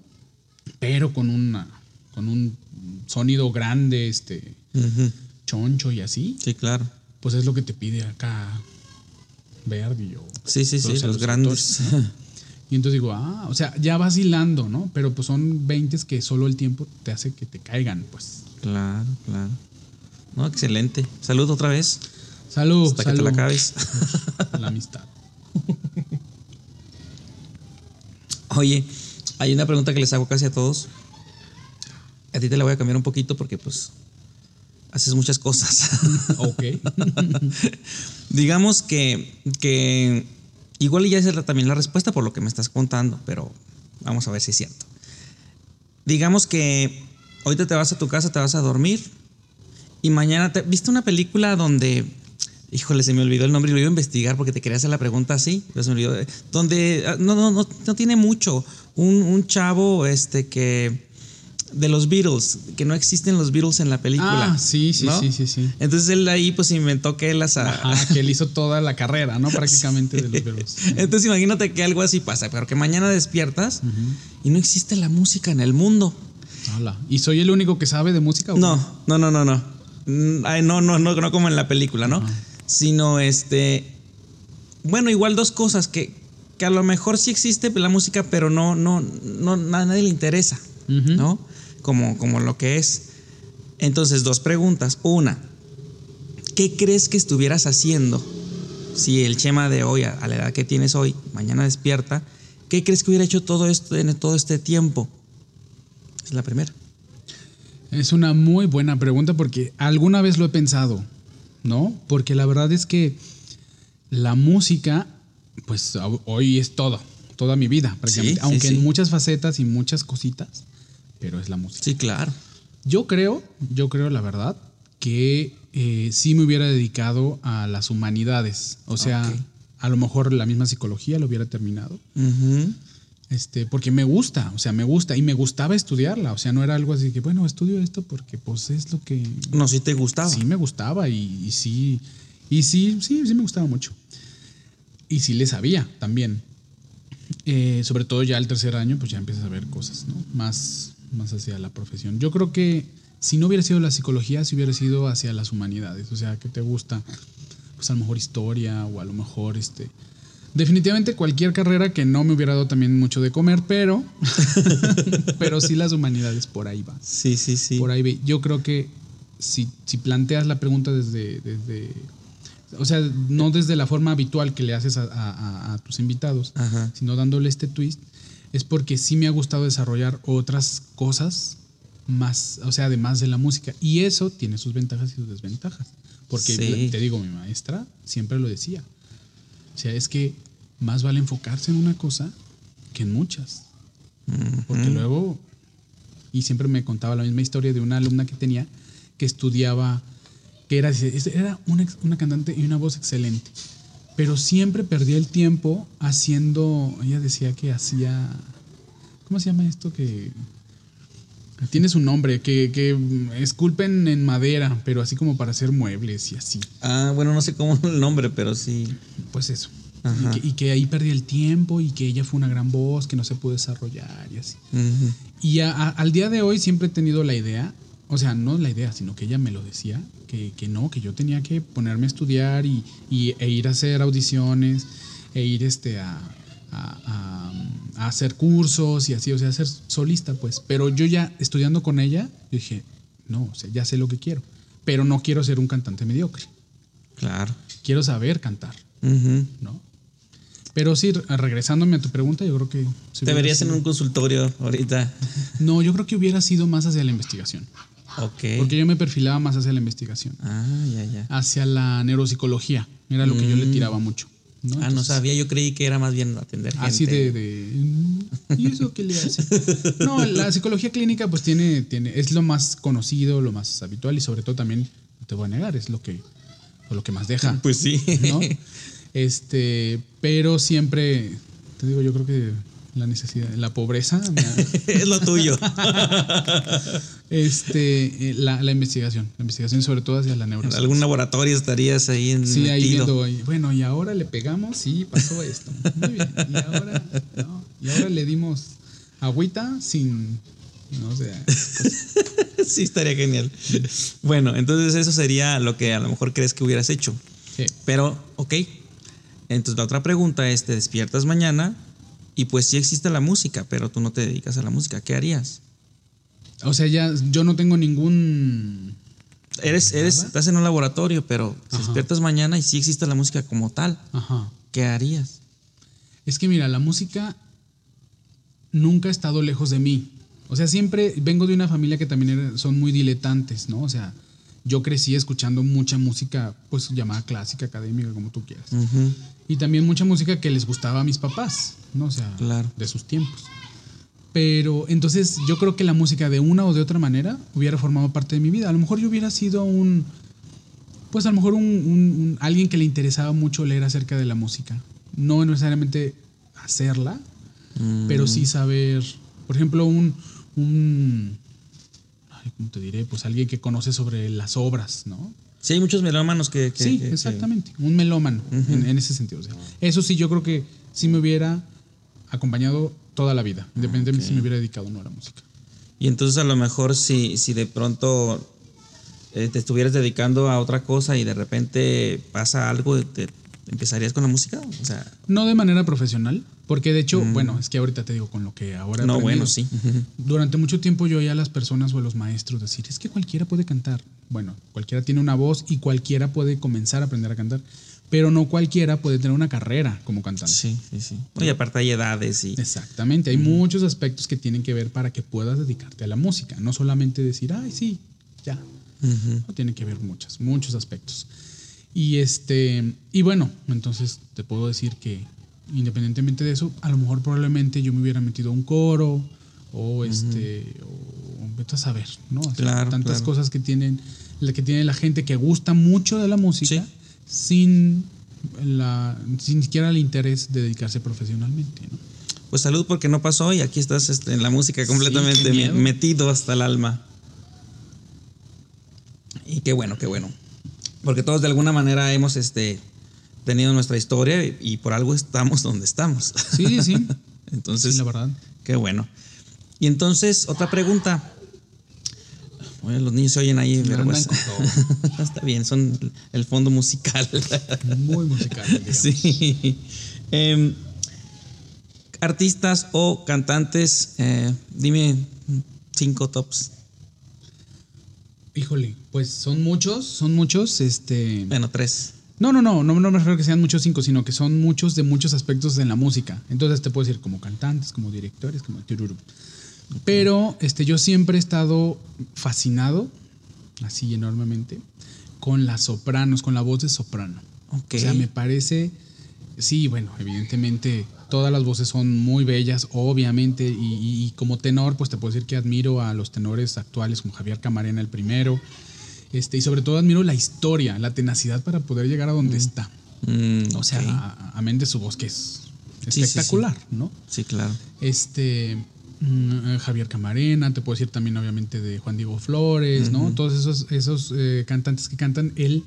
pero con una con un sonido grande, este, choncho y así, Sí, claro. pues es lo que te pide acá Verdi o Sí, sí, sí, Los- grandes. Y entonces digo, ah, o sea, ya vas hilando, ¿no? Pero pues son 20 que solo el tiempo te hace que te caigan, pues. claro, claro. No, excelente. Salud otra vez. Salud, hasta que te salud. la acabes. La amistad. Oye, hay una pregunta que les hago casi a todos. A ti te la voy a cambiar un poquito porque pues haces muchas cosas. Ok. Digamos que, que igual ya es también la respuesta por lo que me estás contando, pero vamos a ver si es cierto. Digamos que ahorita te vas a tu casa, te vas a dormir y mañana te viste una película donde híjole, se me olvidó el nombre y lo iba a investigar porque te quería hacer la pregunta así, pero se me olvidó. Donde ah, no no no no tiene mucho un, un chavo este que de los Beatles, que no existen los Beatles en la película. Ah, sí, sí, ¿no? sí, sí, sí. Entonces él ahí pues inventó que él las Ajá, que él hizo toda la carrera, ¿no? Prácticamente de los Beatles. Entonces imagínate que algo así pasa, pero que mañana despiertas y no existe la música en el mundo. Hala. ¿Y soy el único que sabe de música? o No, no, no, no, no. Mm, Ay, no, no, no, no como en la película, ¿no? Sino este. Bueno, igual dos cosas que, que a lo mejor sí existe la música, pero no, no, no, a nadie le interesa. ¿no? Como, como lo que es. Entonces, dos preguntas. Una, ¿qué crees que estuvieras haciendo si el Chema de hoy, a, la edad que tienes hoy, mañana despierta? ¿Qué crees que hubiera hecho todo esto en todo este tiempo? Es la primera. Es una muy buena pregunta porque alguna vez lo he pensado, ¿no? Porque la verdad es que la música, pues hoy es todo, toda mi vida, prácticamente. Sí, sí, Aunque sí. en muchas facetas y muchas cositas, pero es la música. Sí, claro. Yo creo, yo creo la verdad, que eh, sí me hubiera dedicado a las humanidades. O sea, a lo mejor la misma psicología lo hubiera terminado. Este, porque me gusta, o sea, me gusta y me gustaba estudiarla, o sea, no era algo así que, bueno, estudio esto porque pues es lo que No, si te gustaba. sí me gustaba y, y sí, y sí, sí, sí me gustaba mucho. Y sí le sabía también. Eh, sobre todo ya el tercer año, pues ya empiezas a ver cosas, ¿no? Más, más hacia la profesión. Yo creo que si no hubiera sido la psicología, si hubiera sido hacia las humanidades, o sea, que te gusta, pues a lo mejor historia o a lo mejor este... Definitivamente cualquier carrera que no me hubiera dado también mucho de comer, pero, pero sí las humanidades por ahí va. Sí, sí, sí. Por ahí ve. Yo creo que si, si planteas la pregunta desde, desde. O sea, no desde la forma habitual que le haces a, a- a- a tus invitados, Ajá. sino dándole este twist, es porque sí me ha gustado desarrollar otras cosas más, o sea, además de la música. Y eso tiene sus ventajas y sus desventajas. Porque Sí. te digo, mi maestra siempre lo decía. O sea, es que más vale enfocarse en una cosa que en muchas. Porque luego, y siempre me contaba la misma historia de una alumna que tenía que estudiaba, que era, era una, una cantante y una voz excelente, pero siempre perdía el tiempo haciendo, ella decía que hacía, ¿cómo se llama esto? Que tiene su nombre, que, que esculpen en madera, pero así como para hacer muebles y así. Ah, bueno, no sé cómo el nombre, pero sí. Pues eso. Y que, y que ahí perdía el tiempo y que ella fue una gran voz que no se pudo desarrollar y así. Y a- a- al día de hoy siempre he tenido la idea, o sea, no la idea, sino que ella me lo decía, que, que no, que yo tenía que ponerme a estudiar y, y- e ir a hacer audiciones, e ir este, a, a- a- a hacer cursos y así, o sea, a ser solista, pues. Pero yo ya estudiando con ella, yo dije, no, o sea, ya sé lo que quiero, pero no quiero ser un cantante mediocre, Claro. quiero saber cantar. ¿no? Pero sí, re- regresándome a tu pregunta, yo creo que... si Te verías en sido- un consultorio ahorita. No, yo creo que hubiera sido más hacia la investigación. Ok. Porque yo me perfilaba más hacia la investigación, Ah, ya, ya. hacia la neuropsicología. Era lo que yo le tiraba mucho. ¿no? Ah, no sabía, yo creí que era más bien atender gente. Así de, de, mm, ¿Y eso qué le hace? No, la psicología clínica pues tiene, tiene, es lo más conocido, lo más habitual y sobre todo también, no te voy a negar, es lo que, lo que más deja. Pues sí. ¿no? Este, pero siempre, te digo, yo creo que la necesidad, la pobreza, es lo tuyo. este, eh, la, la investigación, la investigación sobre todo hacia la En neurociencia. algún laboratorio estarías ahí en Sí, ahí metido. viendo, ahí, bueno, y ahora le pegamos, sí, pasó esto. Muy bien. Y ahora, no, y ahora le dimos agüita sin, no sé, sí, estaría genial. Bueno, entonces eso sería lo que a lo mejor crees que hubieras hecho. sí. Pero, ok. Entonces la otra pregunta es, te despiertas mañana y pues sí existe la música, pero tú no te dedicas a la música. ¿Qué harías? O sea, ya yo no tengo ningún Eres, eres, estás en un laboratorio, pero Ajá. despiertas mañana y sí existe la música como tal. Ajá. ¿Qué harías? Es que mira, la música nunca ha estado lejos de mí. O sea, siempre vengo de una familia que también son muy diletantes, ¿no? O sea, yo crecí escuchando mucha música, pues llamada clásica, académica, como tú quieras. Y también mucha música que les gustaba a mis papás, ¿no? O sea, Claro. de sus tiempos. Pero entonces yo creo que la música de una o de otra manera hubiera formado parte de mi vida. A lo mejor yo hubiera sido un, pues a lo mejor un, un- un- alguien que le interesaba mucho leer acerca de la música. No necesariamente hacerla, Mm. pero sí saber, por ejemplo, un, ¿cómo te diré? Pues alguien que conoce sobre las obras, ¿no? Sí, hay muchos melómanos que... que- sí, que- que- exactamente. Un melómano en, en ese sentido. o sea, eso sí, yo creo que sí me hubiera acompañado toda la vida, independientemente si me hubiera dedicado o no a la música. Y entonces a lo mejor si, si de pronto eh, te estuvieras dedicando a otra cosa y de repente pasa algo, te, ¿empezarías con la música? O sea, No de manera profesional, porque de hecho, bueno, es que ahorita te digo con lo que ahora Mm. no, bueno, sí. Durante mucho tiempo yo oía a las personas o a los maestros decir, es que cualquiera puede cantar. Bueno, cualquiera tiene una voz y cualquiera puede comenzar a aprender a cantar, pero no cualquiera puede tener una carrera como cantante. Sí, sí, sí. Oye, aparte hay edades y... Exactamente, hay muchos aspectos que tienen que ver para que puedas dedicarte a la música, no solamente decir, ay, sí, ya. No, tiene que ver muchos, muchos aspectos. Y este, y bueno, entonces te puedo decir que independientemente de eso, a lo mejor probablemente yo me hubiera metido a un coro o este, o vete a saber, ¿no? O sea, Claro, tantas claro. cosas que tienen, la que tiene la gente que gusta mucho de la música sin la, sin siquiera el interés de dedicarse profesionalmente, ¿no? Pues salud porque no pasó y aquí estás este, en la música completamente metido hasta el alma. Y qué bueno, qué bueno. Porque todos de alguna manera hemos este, tenido nuestra historia y, y por algo estamos donde estamos. Sí, sí, sí. Entonces, Sí, la verdad. qué bueno. Y entonces, otra pregunta. Los niños se oyen ahí, pero Andan pues, está bien, son el fondo musical. Muy musical, digamos. Sí. Em, artistas o cantantes, eh, dime cinco tops. Híjole, pues son muchos, son muchos, este... Bueno, tres. No, no, no, no, no me refiero a que sean muchos cinco, sino que son muchos de muchos aspectos en la música. Entonces te puedo decir como cantantes, como directores, como. Pero este, yo siempre he estado fascinado, así enormemente, con las sopranos, con la voz de soprano. O sea, me parece, sí, bueno, evidentemente todas las voces son muy bellas, obviamente, y, y- y como tenor, pues te puedo decir que admiro a los tenores actuales como Javier Camarena el primero, este, y sobre todo admiro la historia, la tenacidad para poder llegar a donde está. Mm, O sea, ok. a- a- amén de su voz que es sí, sí. espectacular, ¿no? Sí, claro. Este mm, Javier Camarena, te puedo decir también obviamente de Juan Diego Flores, ¿no? Todos esos, esos eh, cantantes que cantan el,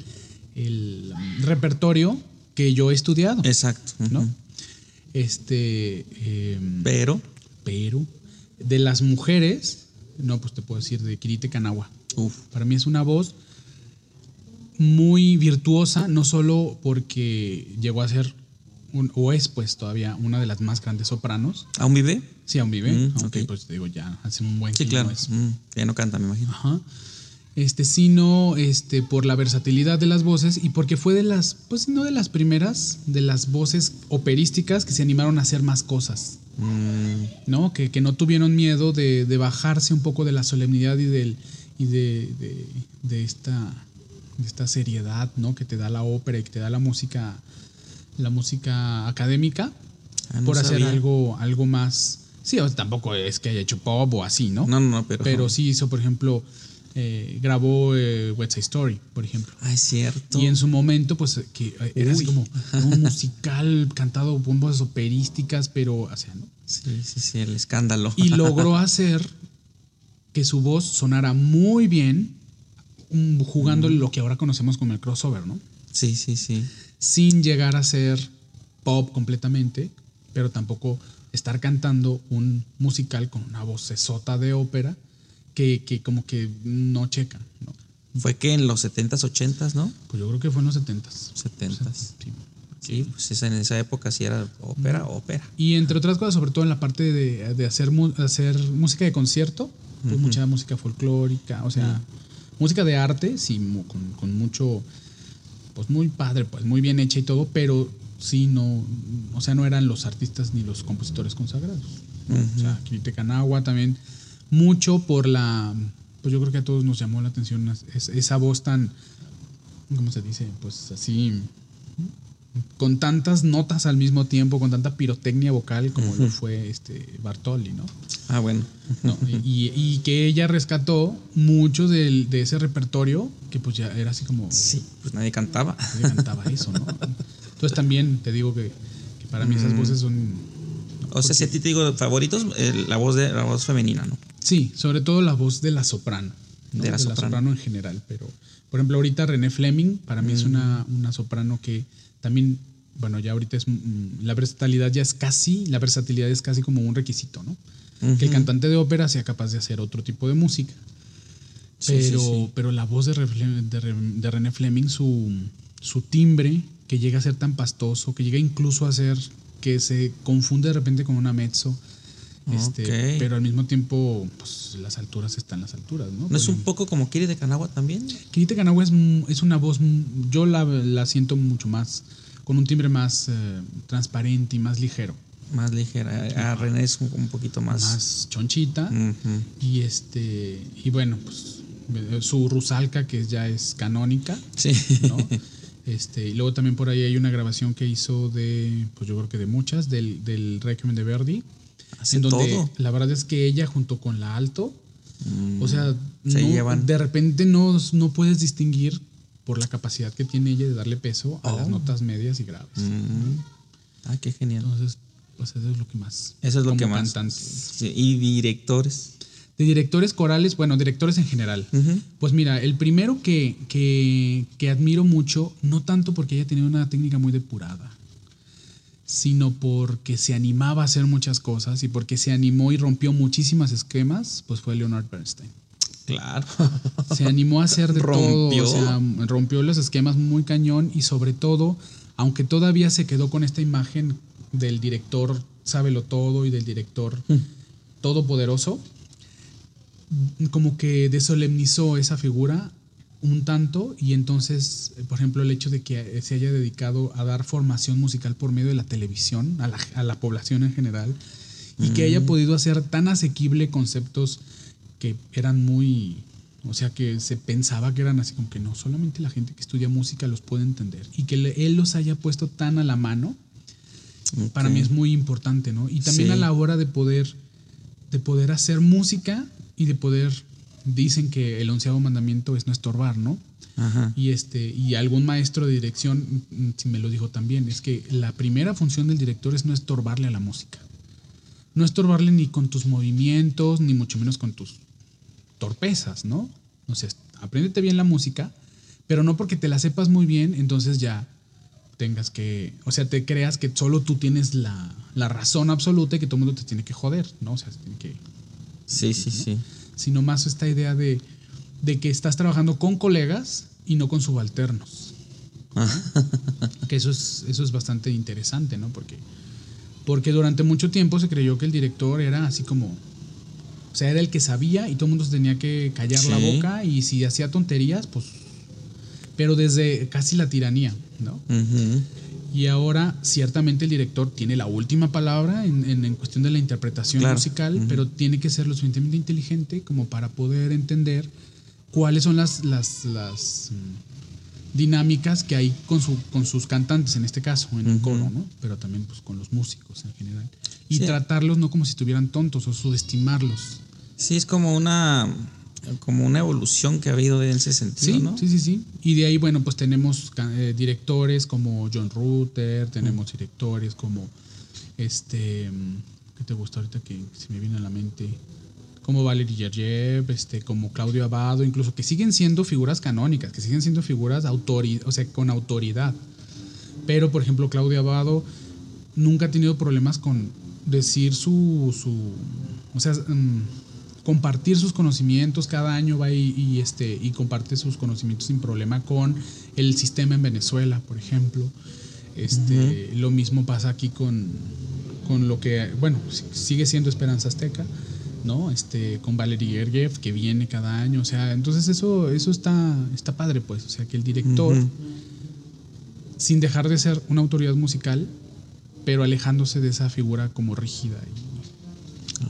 el repertorio que yo he estudiado, Exacto. ¿no? Este, eh, Pero, pero de las mujeres, no, pues te puedo decir de Kirite Kanagua. uf, Para mí es una voz muy virtuosa, no solo porque llegó a ser, un- o es pues todavía una de las más grandes sopranos, ¿aún vive? Sí, aún vive. Mm, aunque ok. pues te digo, ya hace un buen Sí, que claro. es. Mm, ya no canta, me imagino. Ajá. Este, sino este, por la versatilidad de las voces y porque fue de las, pues no de las primeras, de las voces operísticas que se animaron a hacer más cosas, Mm, ¿no? Que, que no tuvieron miedo de, de bajarse un poco de la solemnidad y, del, y de, de- de esta, de esta seriedad, ¿no? Que te da la ópera y que te da la música la música académica Ah, no por hacer algo, algo más. Sí, o sea, tampoco es que haya hecho pop o así, ¿no? No, no, no, pero. Pero sí hizo, por ejemplo, eh, grabó eh, West Side Story, por ejemplo. Ah, es cierto. Y en su momento, pues, eh, que eh, era así como un musical cantado con voces operísticas, pero, o sea, ¿no? Sí, sí, sí, el escándalo. Y logró hacer que su voz sonara muy bien, mm, jugando lo que ahora conocemos como el crossover, ¿no? Sí, sí, sí. Sin llegar a ser pop completamente, pero tampoco estar cantando un musical con una voz sota de ópera que, que como que no checa, ¿no? Fue que en los 70s, 80s, ¿no? Pues yo creo que fue en los 70s. 70s. Sí. Sí, pues esa- en esa época sí era ópera, ópera. Y entre otras cosas, sobre todo en la parte de, de hacer, hacer música de concierto, pues mucha música folclórica, o sea, música de arte, sí, con, con mucho, pues muy padre, pues muy bien hecha y todo, pero sí no, o sea, no eran los artistas ni los compositores consagrados. O sea, Kirite también, mucho por la, pues yo creo que a todos nos llamó la atención es- esa voz tan, ¿cómo se dice? Pues así con tantas notas al mismo tiempo, con tanta pirotecnia vocal como lo fue este Bartoli, ¿no? Ah, bueno. No, y, y que ella rescató mucho del- de ese repertorio que pues ya era así como Sí, pues nadie cantaba. se cantaba eso, ¿no? Entonces también te digo que, que para mí esas voces son O sea, si a ti te digo favoritos, eh, la voz de la voz femenina, ¿no? Sí, sobre todo la voz de la soprano. ¿no? De la soprano. en general. Pero, por ejemplo, ahorita René Fleming, para mí es Mm. una, una soprano que también, bueno, ya ahorita es. mm, La versatilidad ya es casi, la versatilidad es casi como un requisito, ¿no? Que el cantante de ópera sea capaz de hacer otro tipo de música. Pero, sí, sí. pero la voz de, de de René Fleming, su, su timbre, que llega a ser tan pastoso, que llega incluso a ser que se confunde de repente con una mezzo. Este. Pero al mismo tiempo, pues las alturas están las alturas, ¿no? ¿No es un poco como Kiri de Kanagua también? Kirite Kanagawa es, mu- es una voz, yo la, la siento mucho más, con un timbre más eh, transparente y más ligero, Más ligera. A René es un, un poquito más. más chonchita. Y este, y bueno, pues eh, su Rusalka, que ya es canónica, Sí. ¿no? Este, y luego también por ahí hay una grabación que hizo de, pues yo creo que de muchas, del, del Requiem de Verdi. Hace en donde todo. la verdad es que ella junto con la alto, o sea, Se no- llevan. de repente no, no puedes distinguir por la capacidad que tiene ella de darle peso a las Oh. notas medias y graves. Mm. Ah, qué genial. Entonces, pues eso es lo que más. Eso es lo que más. Sí, Y directores. De directores corales, bueno, directores en general. Pues mira, el primero que, que, que admiro mucho, no tanto porque ella tenía una técnica muy depurada, sino porque se animaba a hacer muchas cosas y porque se animó y rompió muchísimas esquemas, pues fue Leonard Bernstein. Claro. Se animó a hacer de todo, Rompió. o sea, rompió los esquemas muy cañón y sobre todo, aunque todavía se quedó con esta imagen del director sábelo todo y del director todopoderoso, como que desolemnizó esa figura un tanto y entonces, eh, por ejemplo, el hecho de que se haya dedicado a dar formación musical por medio de la televisión a la, a la población en general y que haya podido hacer tan asequible conceptos que eran muy, o sea, que se pensaba que eran así como que no, solamente la gente que estudia música los puede entender y que le- él los haya puesto tan a la mano, para mí es muy importante, ¿no? Y también Sí. a la hora de poder, de poder hacer música y de poder, dicen que el onceavo mandamiento es no estorbar, ¿no? Ajá. Y este, y algún maestro de dirección, mm, si me lo dijo también, es que la primera función del director es no estorbarle a la música. No estorbarle ni con tus movimientos, ni mucho menos con tus torpezas, ¿no? O sea, apréndete bien la música, pero no porque te la sepas muy bien, entonces ya tengas que, o sea, te creas que solo tú tienes la, la razón absoluta y que todo el mundo te tiene que joder, ¿no? O sea, se tiene que, Sí, sí, sí. Sino más esta idea de, de que estás trabajando con colegas y no con subalternos. Que eso es, eso es bastante interesante, ¿no? Porque, porque durante mucho tiempo se creyó que el director era así como. O sea, era el que sabía y todo el mundo se tenía que callar la boca y si hacía tonterías, pues. Pero desde casi la tiranía, ¿no? Ujú. Y ahora, ciertamente, el director tiene la última palabra en, en- en cuestión de la interpretación Claro. musical, pero tiene que ser lo suficientemente inteligente como para poder entender cuáles son las, las, las, mm, dinámicas que hay con, su, con sus cantantes, en este caso, en un coro, ¿no? Pero también pues, con los músicos en general. Y Sí. tratarlos no como si estuvieran tontos o subestimarlos. Sí, es como una como una evolución que ha habido en ese sentido, Sí, ¿no? sí, sí, sí. Y de ahí, bueno, pues tenemos eh, directores como John Rutter, tenemos directores como este, mm, ¿qué te gusta ahorita que se me viene a la mente? Como Valery Gergiev, este, como Claudio Abado, incluso que siguen siendo figuras canónicas, que siguen siendo figuras autori o sea, con autoridad. Pero, por ejemplo, Claudio Abado nunca ha tenido problemas con decir su, su o sea, mm, compartir sus conocimientos, cada año va y, y, este, y comparte sus conocimientos sin problema con el sistema en Venezuela, por ejemplo. Este, Lo mismo pasa aquí con, con lo que, bueno, si- sigue siendo Esperanza Azteca, ¿no? Este, con Valery Gergiev, que viene cada año, o sea, entonces eso, eso está, está padre, pues, o sea, que el director, sin dejar de ser una autoridad musical, pero alejándose de esa figura como rígida y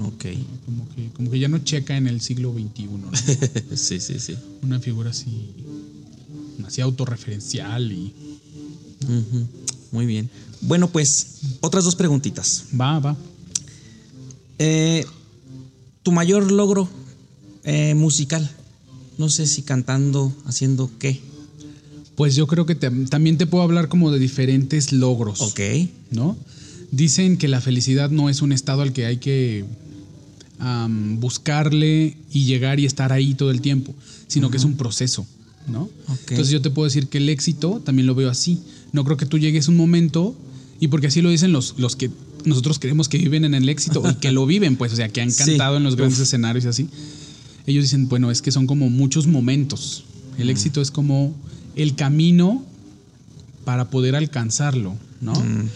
Ok. como que, como que ya no checa en el siglo XXI, ¿no? sí, sí, sí. una figura así, así autorreferencial y. Muy bien. Bueno, pues otras dos preguntitas. va, va. Eh, tu mayor logro eh, musical. No sé si cantando, haciendo qué. Pues yo creo que te- también te puedo hablar como de diferentes logros, Ok. ¿no? Dicen que la felicidad no es un estado al que hay que buscarle y llegar y estar ahí todo el tiempo, sino que es un proceso, ¿no? Entonces yo te puedo decir que el éxito también lo veo así. No creo que tú llegues a un momento, y porque así lo dicen los, los que nosotros creemos que viven en el éxito y que lo viven, pues, o sea, que han Sí. cantado en los grandes Uf. escenarios y así. Ellos dicen, bueno, es que son como muchos momentos. El éxito es como el camino para poder alcanzarlo, ¿no? Mm.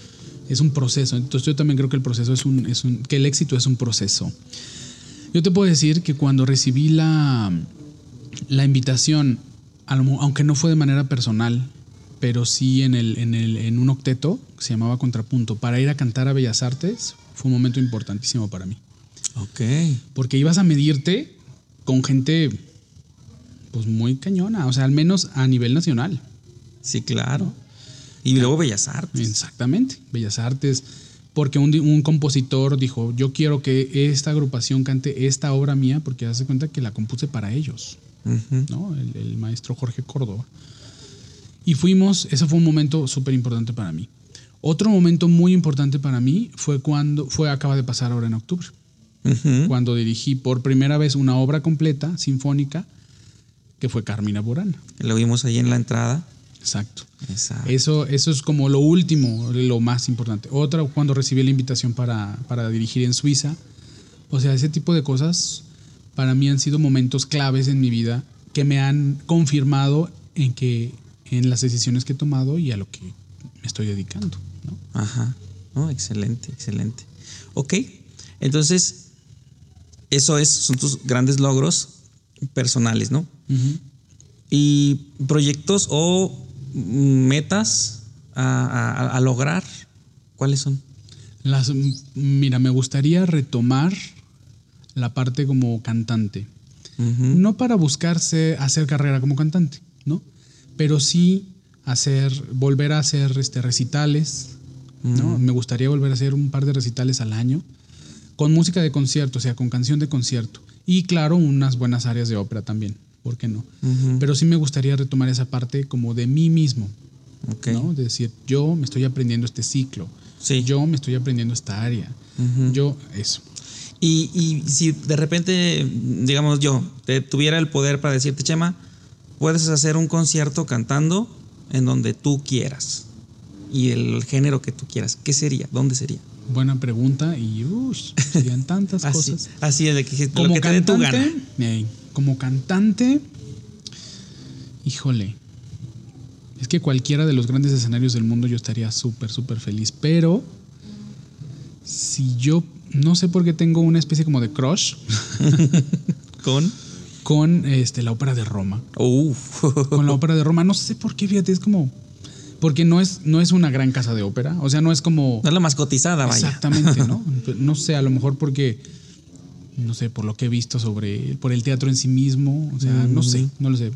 Es un proceso. Entonces yo también creo que el proceso es un, es un, que el éxito es un proceso. Yo te puedo decir que cuando recibí la, la invitación, aunque no fue de manera personal, pero sí en, el, en, el, en un octeto que se llamaba Contrapunto, para ir a cantar a Bellas Artes, fue un momento importantísimo para mí. Ok. Porque ibas a medirte con gente pues muy cañona, o sea, al menos a nivel nacional. Sí, claro. Y luego Bellas Artes. Exactamente, Bellas Artes. Porque un, un compositor dijo, yo quiero que esta agrupación cante esta obra mía, porque hace cuenta que la compuse para ellos, Ujú. ¿no? El, el maestro Jorge Córdoba. Y fuimos, ese fue un momento súper importante para mí. Otro momento muy importante para mí fue cuando, fue, acaba de pasar ahora en octubre, Ujú. cuando dirigí por primera vez una obra completa, sinfónica, que fue Carmina Burana. Lo vimos ahí en la entrada. Exacto. Exacto. Eso, eso es como lo último, lo más importante. Otra, cuando recibí la invitación para, para dirigir en Suiza. O sea, ese tipo de cosas para mí han sido momentos claves en mi vida que me han confirmado en que en las decisiones que he tomado y a lo que me estoy dedicando. ¿no? Ajá. Oh, excelente, excelente. Ok. Entonces, eso es, son tus grandes logros personales, ¿no? Y proyectos o metas a, a- a lograr, ¿cuáles son? Las, mira, me gustaría retomar la parte como cantante. No para buscarse hacer carrera como cantante, ¿no? Pero sí hacer, volver a hacer este, recitales, ¿no? Me gustaría volver a hacer un par de recitales al año con música de concierto, o sea, con canción de concierto. Y claro, unas buenas áreas de ópera también, ¿por qué no? Pero sí me gustaría retomar esa parte como de mí mismo, Ok. ¿no? De decir, yo me estoy aprendiendo este ciclo, Sí. yo me estoy aprendiendo esta área, yo eso. Y, y si de repente, digamos yo, te tuviera el poder para decirte, Chema, puedes hacer un concierto cantando en donde tú quieras y el género que tú quieras, ¿qué sería? ¿Dónde sería? Buena pregunta y ush, serían tantas Así, cosas. así es de que lo Como que te dé tu cantante, gana. ey, como cantante, híjole, es que cualquiera de los grandes escenarios del mundo yo estaría súper, súper feliz, pero si yo, no sé por qué tengo una especie como de crush Con. con este, la ópera de Roma, Uf. con la ópera de Roma, no sé por qué, fíjate, es como, porque no es, no es una gran casa de ópera, o sea, no es como... No es la más cotizada, vaya. Exactamente, ¿no? No sé, a lo mejor porque, no sé, por lo que he visto sobre, por el teatro en sí mismo, o sea, no sé, no lo sé.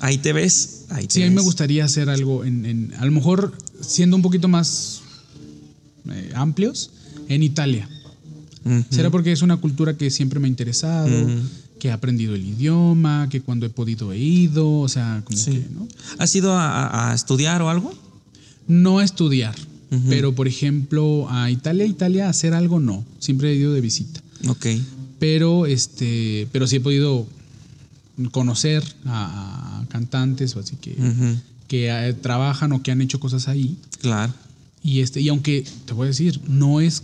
Ahí te ves. Ahí te Sí, a mí me gustaría hacer algo en, en- a lo mejor siendo un poquito más eh, amplios, en Italia. Será porque es una cultura que siempre me ha interesado, que he aprendido el idioma, que cuando he podido he ido, o sea, como Sí. que, ¿no? ¿Has ido a, estudiar o algo? No a estudiar, pero por ejemplo, a Italia, Italia, hacer algo no. Siempre he ido de visita. Ok. Pero este, pero sí he podido conocer a, a cantantes o así que, que eh, trabajan o que han hecho cosas ahí. Claro. Y este, y aunque te voy a decir, no es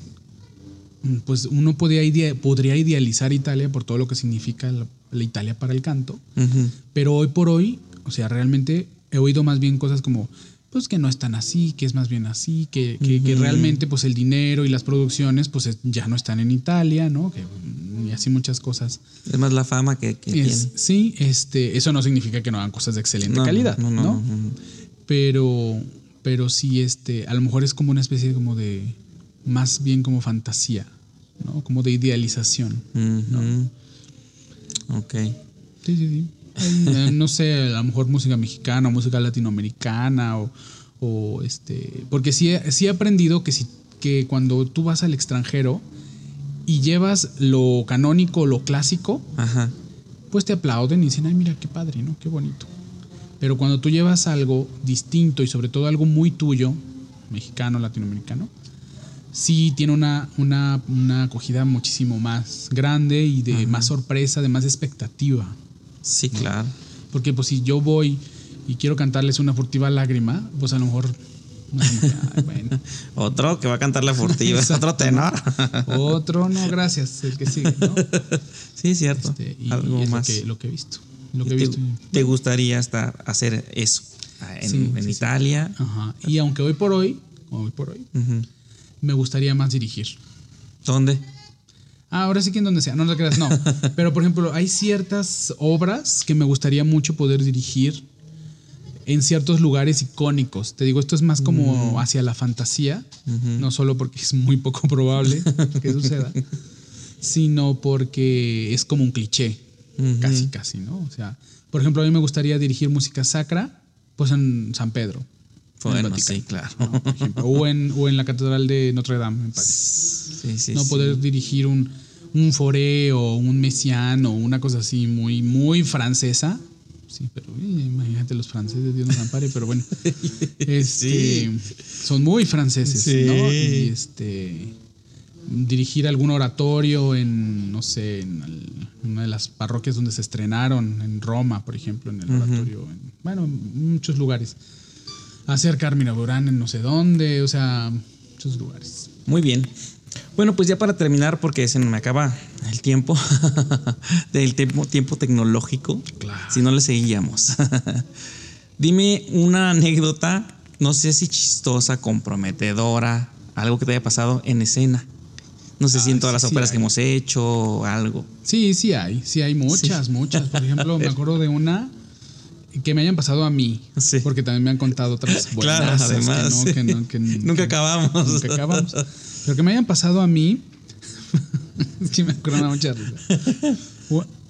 pues uno podría, idea- podría idealizar Italia por todo lo que significa la, la Italia para el canto, pero hoy por hoy, o sea, realmente he oído más bien cosas como pues que no es tan así, que es más bien así, que, que- realmente pues el dinero y las producciones pues es- ya no están en Italia, ¿no? Que, y así muchas cosas. Es más la fama que, que Es- tiene. sí, este, eso no significa que no hagan cosas de excelente No, calidad, no, ¿no? Pero, pero sí, este, a lo mejor es como una especie como de, más bien como fantasía, ¿no? Como de idealización. Ujú. Ok. Sí, sí, sí. No sé, a lo mejor música mexicana o música latinoamericana o, o este, porque sí, he- sí he aprendido que si, que cuando tú vas al extranjero y llevas lo canónico, lo clásico, Ajá. pues te aplauden y dicen, ay, mira qué padre, ¿no? Qué bonito. Pero cuando tú llevas algo distinto y sobre todo algo muy tuyo, mexicano, latinoamericano, sí tiene una, una, una acogida muchísimo más grande y de más sorpresa, de más expectativa. Sí, claro. Porque pues si yo voy y quiero cantarles una furtiva lágrima, pues a lo mejor... no ay, bueno. Otro que va a cantar la furtiva. Otro tenor. Otro, no, gracias, el que sigue, ¿no? sí, cierto. Este, y Algo es más. Lo, que, lo que he visto. Lo ¿Y que he te, visto. te gustaría estar, hacer eso? Ah, En, Sí, en sí, sí. Italia. Ajá. Y aunque hoy por hoy, hoy por hoy, me gustaría más dirigir. ¿Dónde? Ah, ahora sí que en donde sea, no lo creas, no. Pero por ejemplo, hay ciertas obras que me gustaría mucho poder dirigir en ciertos lugares icónicos. Te digo, esto es más como hacia la fantasía, no solo porque es muy poco probable que suceda, sino porque es como un cliché, casi, casi, ¿no? O sea, por ejemplo, a mí me gustaría dirigir música sacra, pues en San Pedro. en Bueno, Vaticano, sí, claro. ¿no? Por ejemplo, o, en, o en la Catedral de Notre Dame, en París Sí, sí, no poder dirigir un, un foré o un mesiano o una cosa así muy, muy francesa. Sí, pero eh, imagínate los franceses, Dios nos ampare, pero bueno. Este, Son muy franceses, Sí. ¿no? Y este dirigir algún oratorio en, no sé, en el- una de las parroquias donde se estrenaron, en Roma, por ejemplo, en el oratorio, en- bueno, en muchos lugares. Hacer Carmina Burán en no sé dónde, o sea, muchos lugares. Muy bien. Bueno, pues ya para terminar, porque se me acaba el tiempo del tiempo, tiempo tecnológico. Claro. Si no le seguíamos. Dime una anécdota, no sé si chistosa, comprometedora, algo que te haya pasado en escena. No sé si en Ah, todas sí, las óperas que hemos hecho o algo. Sí, sí hay, sí hay muchas, muchas. Por ejemplo, me acuerdo de una que me hayan pasado a mí, Sí. porque también me han contado otras buenas. Claro, además, que no, sí. que no- que- Nunca acabamos. Nunca acabamos. Pero que me hayan pasado a mí, es que me acuerdo mucha risa.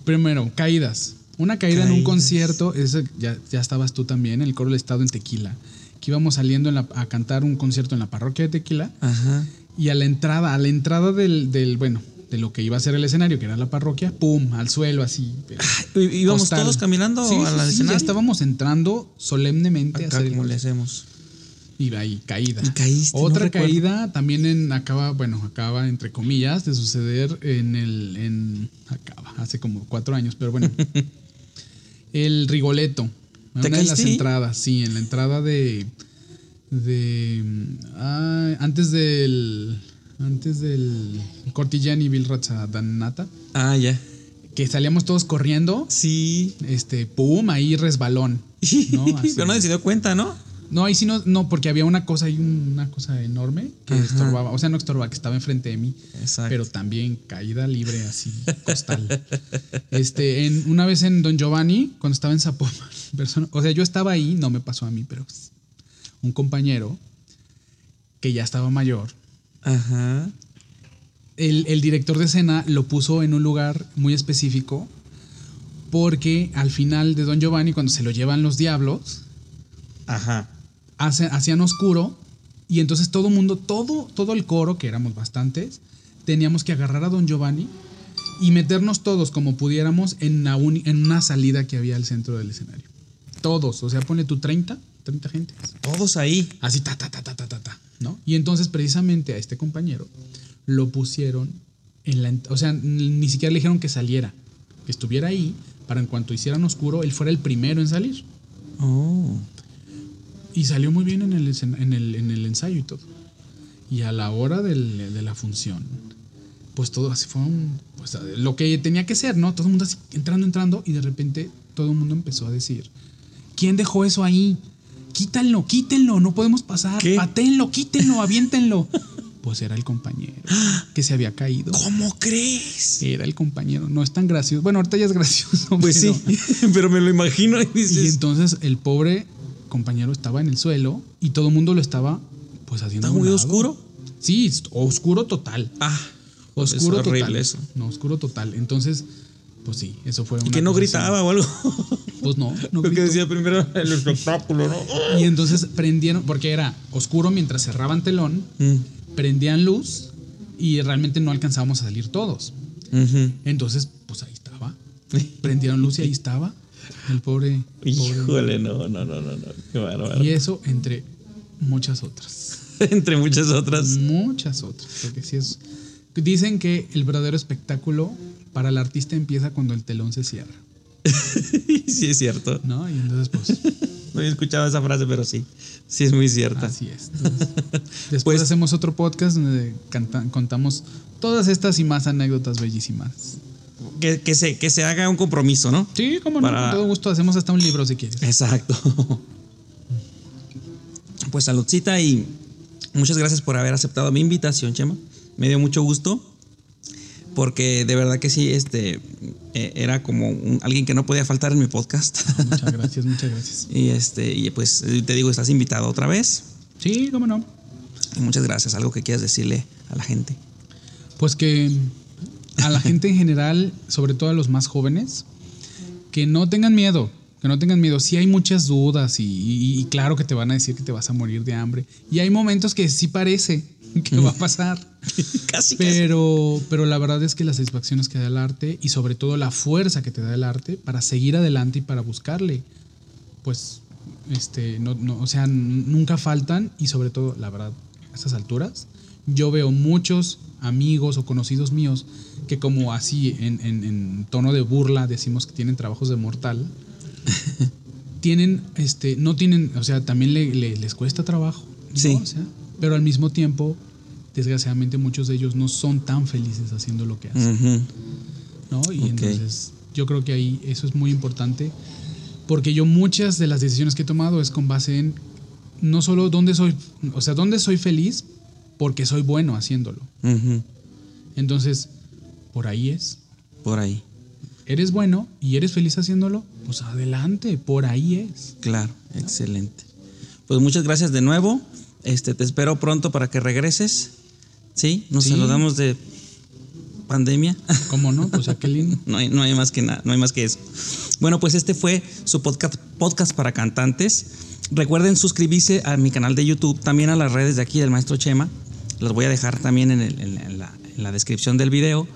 Primero, caídas. Una caída en un concierto, eso ya, ya estabas tú también, el coro del estado en Tequila, que íbamos saliendo en la- a cantar un concierto en la parroquia de Tequila. Ajá. Y a la entrada, a la entrada del, del, bueno, de lo que iba a ser el escenario, que era la parroquia, ¡pum! al suelo así. ¿Y- ¿Íbamos todos caminando Sí, a la sí, escenario? ya estábamos entrando solemnemente a Acá, el como le hacemos? Y ahí, caída. Y caíste, Otra caída también en, acaba, bueno, acaba entre comillas de suceder en el, en, acaba, hace como cuatro años, pero bueno. el Rigoletto. En ¿Te una de las entradas, sí, en la entrada de, de, ah, antes del, antes del Cortillani Vilrazza Danata, Ah, ya. que salíamos todos corriendo, Sí. este, pum, ahí resbalón. Pero nadie se dio cuenta, ¿no? No, ahí sí no, no, porque había una cosa ahí, una cosa enorme que Ajá. estorbaba, o sea, no estorbaba, que estaba enfrente de mí, Exacto. pero también caída libre así, costal. este, en, una vez en Don Giovanni, cuando estaba en Zapopan, persona, o sea, yo estaba ahí, no me pasó a mí, pero un compañero que ya estaba mayor, Ajá. el, el director de escena lo puso en un lugar muy específico Porque al final de Don Giovanni, cuando se lo llevan los diablos, Ajá. hace- hacían oscuro y entonces todo mundo, todo, todo el coro, que éramos bastantes, teníamos que agarrar a Don Giovanni y meternos todos como pudiéramos en una, uni- en una salida que había al centro del escenario. Todos, o sea, ponle tu 30, 30 gentes. Todos ahí. Así, ta, ta, ta, ta, ta, ta, ta, ¿no? Y entonces precisamente a este compañero lo pusieron en la... O sea, ni siquiera le dijeron que saliera, que estuviera ahí para en cuanto hicieran oscuro, él fuera el primero en salir. Oh. Y salió muy bien en el, en el, en el ensayo y todo. Y a la hora del- de la función, pues todo así fue un, pues, lo que tenía que ser, ¿no? Todo el mundo así entrando, entrando, y de repente todo el mundo empezó a decir, ¿quién dejó eso ahí? Quítanlo, quítenlo, no podemos pasar, ¿Qué? patéenlo, quítenlo, aviéntenlo. Pues era el compañero que se había caído. ¿Cómo crees? Era el compañero, no es tan gracioso. Bueno, ahorita ya es gracioso. Pues sí, pero- me lo imagino y y dices, entonces el pobre compañero estaba en el suelo y todo el mundo lo estaba pues haciendo. ¿Está muy lado. oscuro? Sí, oscuro total. ah, pues es Oscuro horrible total. eso. No, oscuro total. Entonces, pues sí, eso fue Y una que no gritaba o algo. Pues no, no Lo que decía primero el espectáculo, ¿no? Y entonces prendieron, porque era oscuro mientras cerraban telón, Mm, prendían luz y realmente no alcanzábamos a salir todos. Entonces, pues ahí estaba. Prendieron luz y ahí estaba. El pobre. pobre Híjole, no, no, no, no, no. Qué bárbaro. Y eso entre muchas otras. Entre muchas otras. Muchas otras. Porque sí es. Dicen que el verdadero espectáculo para el artista empieza cuando el telón se cierra. sí, es cierto. ¿No? Y entonces, pues, No había escuchado esa frase, pero sí. Sí, es muy cierta. así es. Entonces, después Pues- hacemos otro podcast donde canta- contamos todas estas y más anécdotas bellísimas. Que, que se, que se haga un compromiso, ¿no? Sí, como no, Para- con todo gusto. Hacemos hasta un libro si quieres. Exacto. Pues saludcita y muchas gracias por haber aceptado mi invitación, Chema. Me dio mucho gusto porque de verdad que sí, este eh, era como un- alguien que no podía faltar en mi podcast. Muchas gracias, muchas gracias. y este y pues te digo, estás invitado otra vez. Sí, cómo no. Y muchas gracias. Algo que quieras decirle a la gente. Pues que a la gente en general, sobre todo a los más jóvenes, que no tengan miedo, que no tengan miedo. Sí hay muchas dudas y, y- y claro que te van a decir que te vas a morir de hambre. Y hay momentos que sí parece que va a pasar. casi, casi. Pero, pero la verdad es que las satisfacciones que da el arte y sobre todo la fuerza que te da el arte para seguir adelante y para buscarle, pues, este, no, no, o sea, nunca faltan y sobre todo, la verdad, a estas alturas, yo veo muchos amigos o conocidos míos que como así en, en- en tono de burla decimos que tienen trabajos de mortal, tienen, este, no tienen, o sea, también le- le- les cuesta trabajo, ¿no? Sí. O sea, pero al mismo tiempo, desgraciadamente muchos de ellos no son tan felices haciendo lo que hacen. ¿no? Y entonces yo creo que ahí eso es muy importante, porque yo muchas de las decisiones que he tomado es con base en no solo dónde soy, o sea, dónde soy feliz porque soy bueno haciéndolo. Entonces, por ahí es. Por ahí. Eres bueno y eres feliz haciéndolo, pues adelante, por ahí es. Claro, excelente. Pues muchas gracias de nuevo. Este, te espero pronto para que regreses. Sí, nos Sí. saludamos de pandemia. ¿Cómo no? Pues a qué lindo. no, hay, no hay más que nada, no hay más que eso. Bueno, pues este fue su podcast, podcast para cantantes. Recuerden suscribirse a mi canal de YouTube, también a las redes de aquí del maestro Chema. Las voy a dejar también en, el- en- en la, en la descripción del video.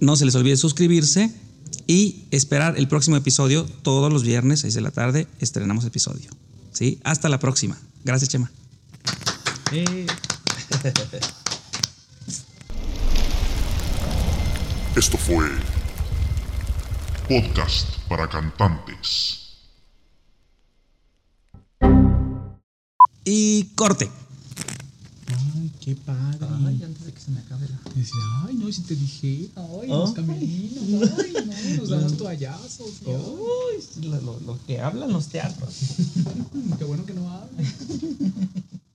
No se les olvide suscribirse y esperar el próximo episodio. Todos los viernes, 6 de la tarde, estrenamos episodio. ¿Sí? Hasta la próxima. Gracias, Chema. Esto fue Podcast para cantantes. Y corte. Ay, qué padre. Ay, antes de que se me acabe la. Decía, ay, no, si te dije, ay, los camerinos, ay, no, nos damos toallazos. ay, lo, que hablan los teatros. qué bueno que no hablan.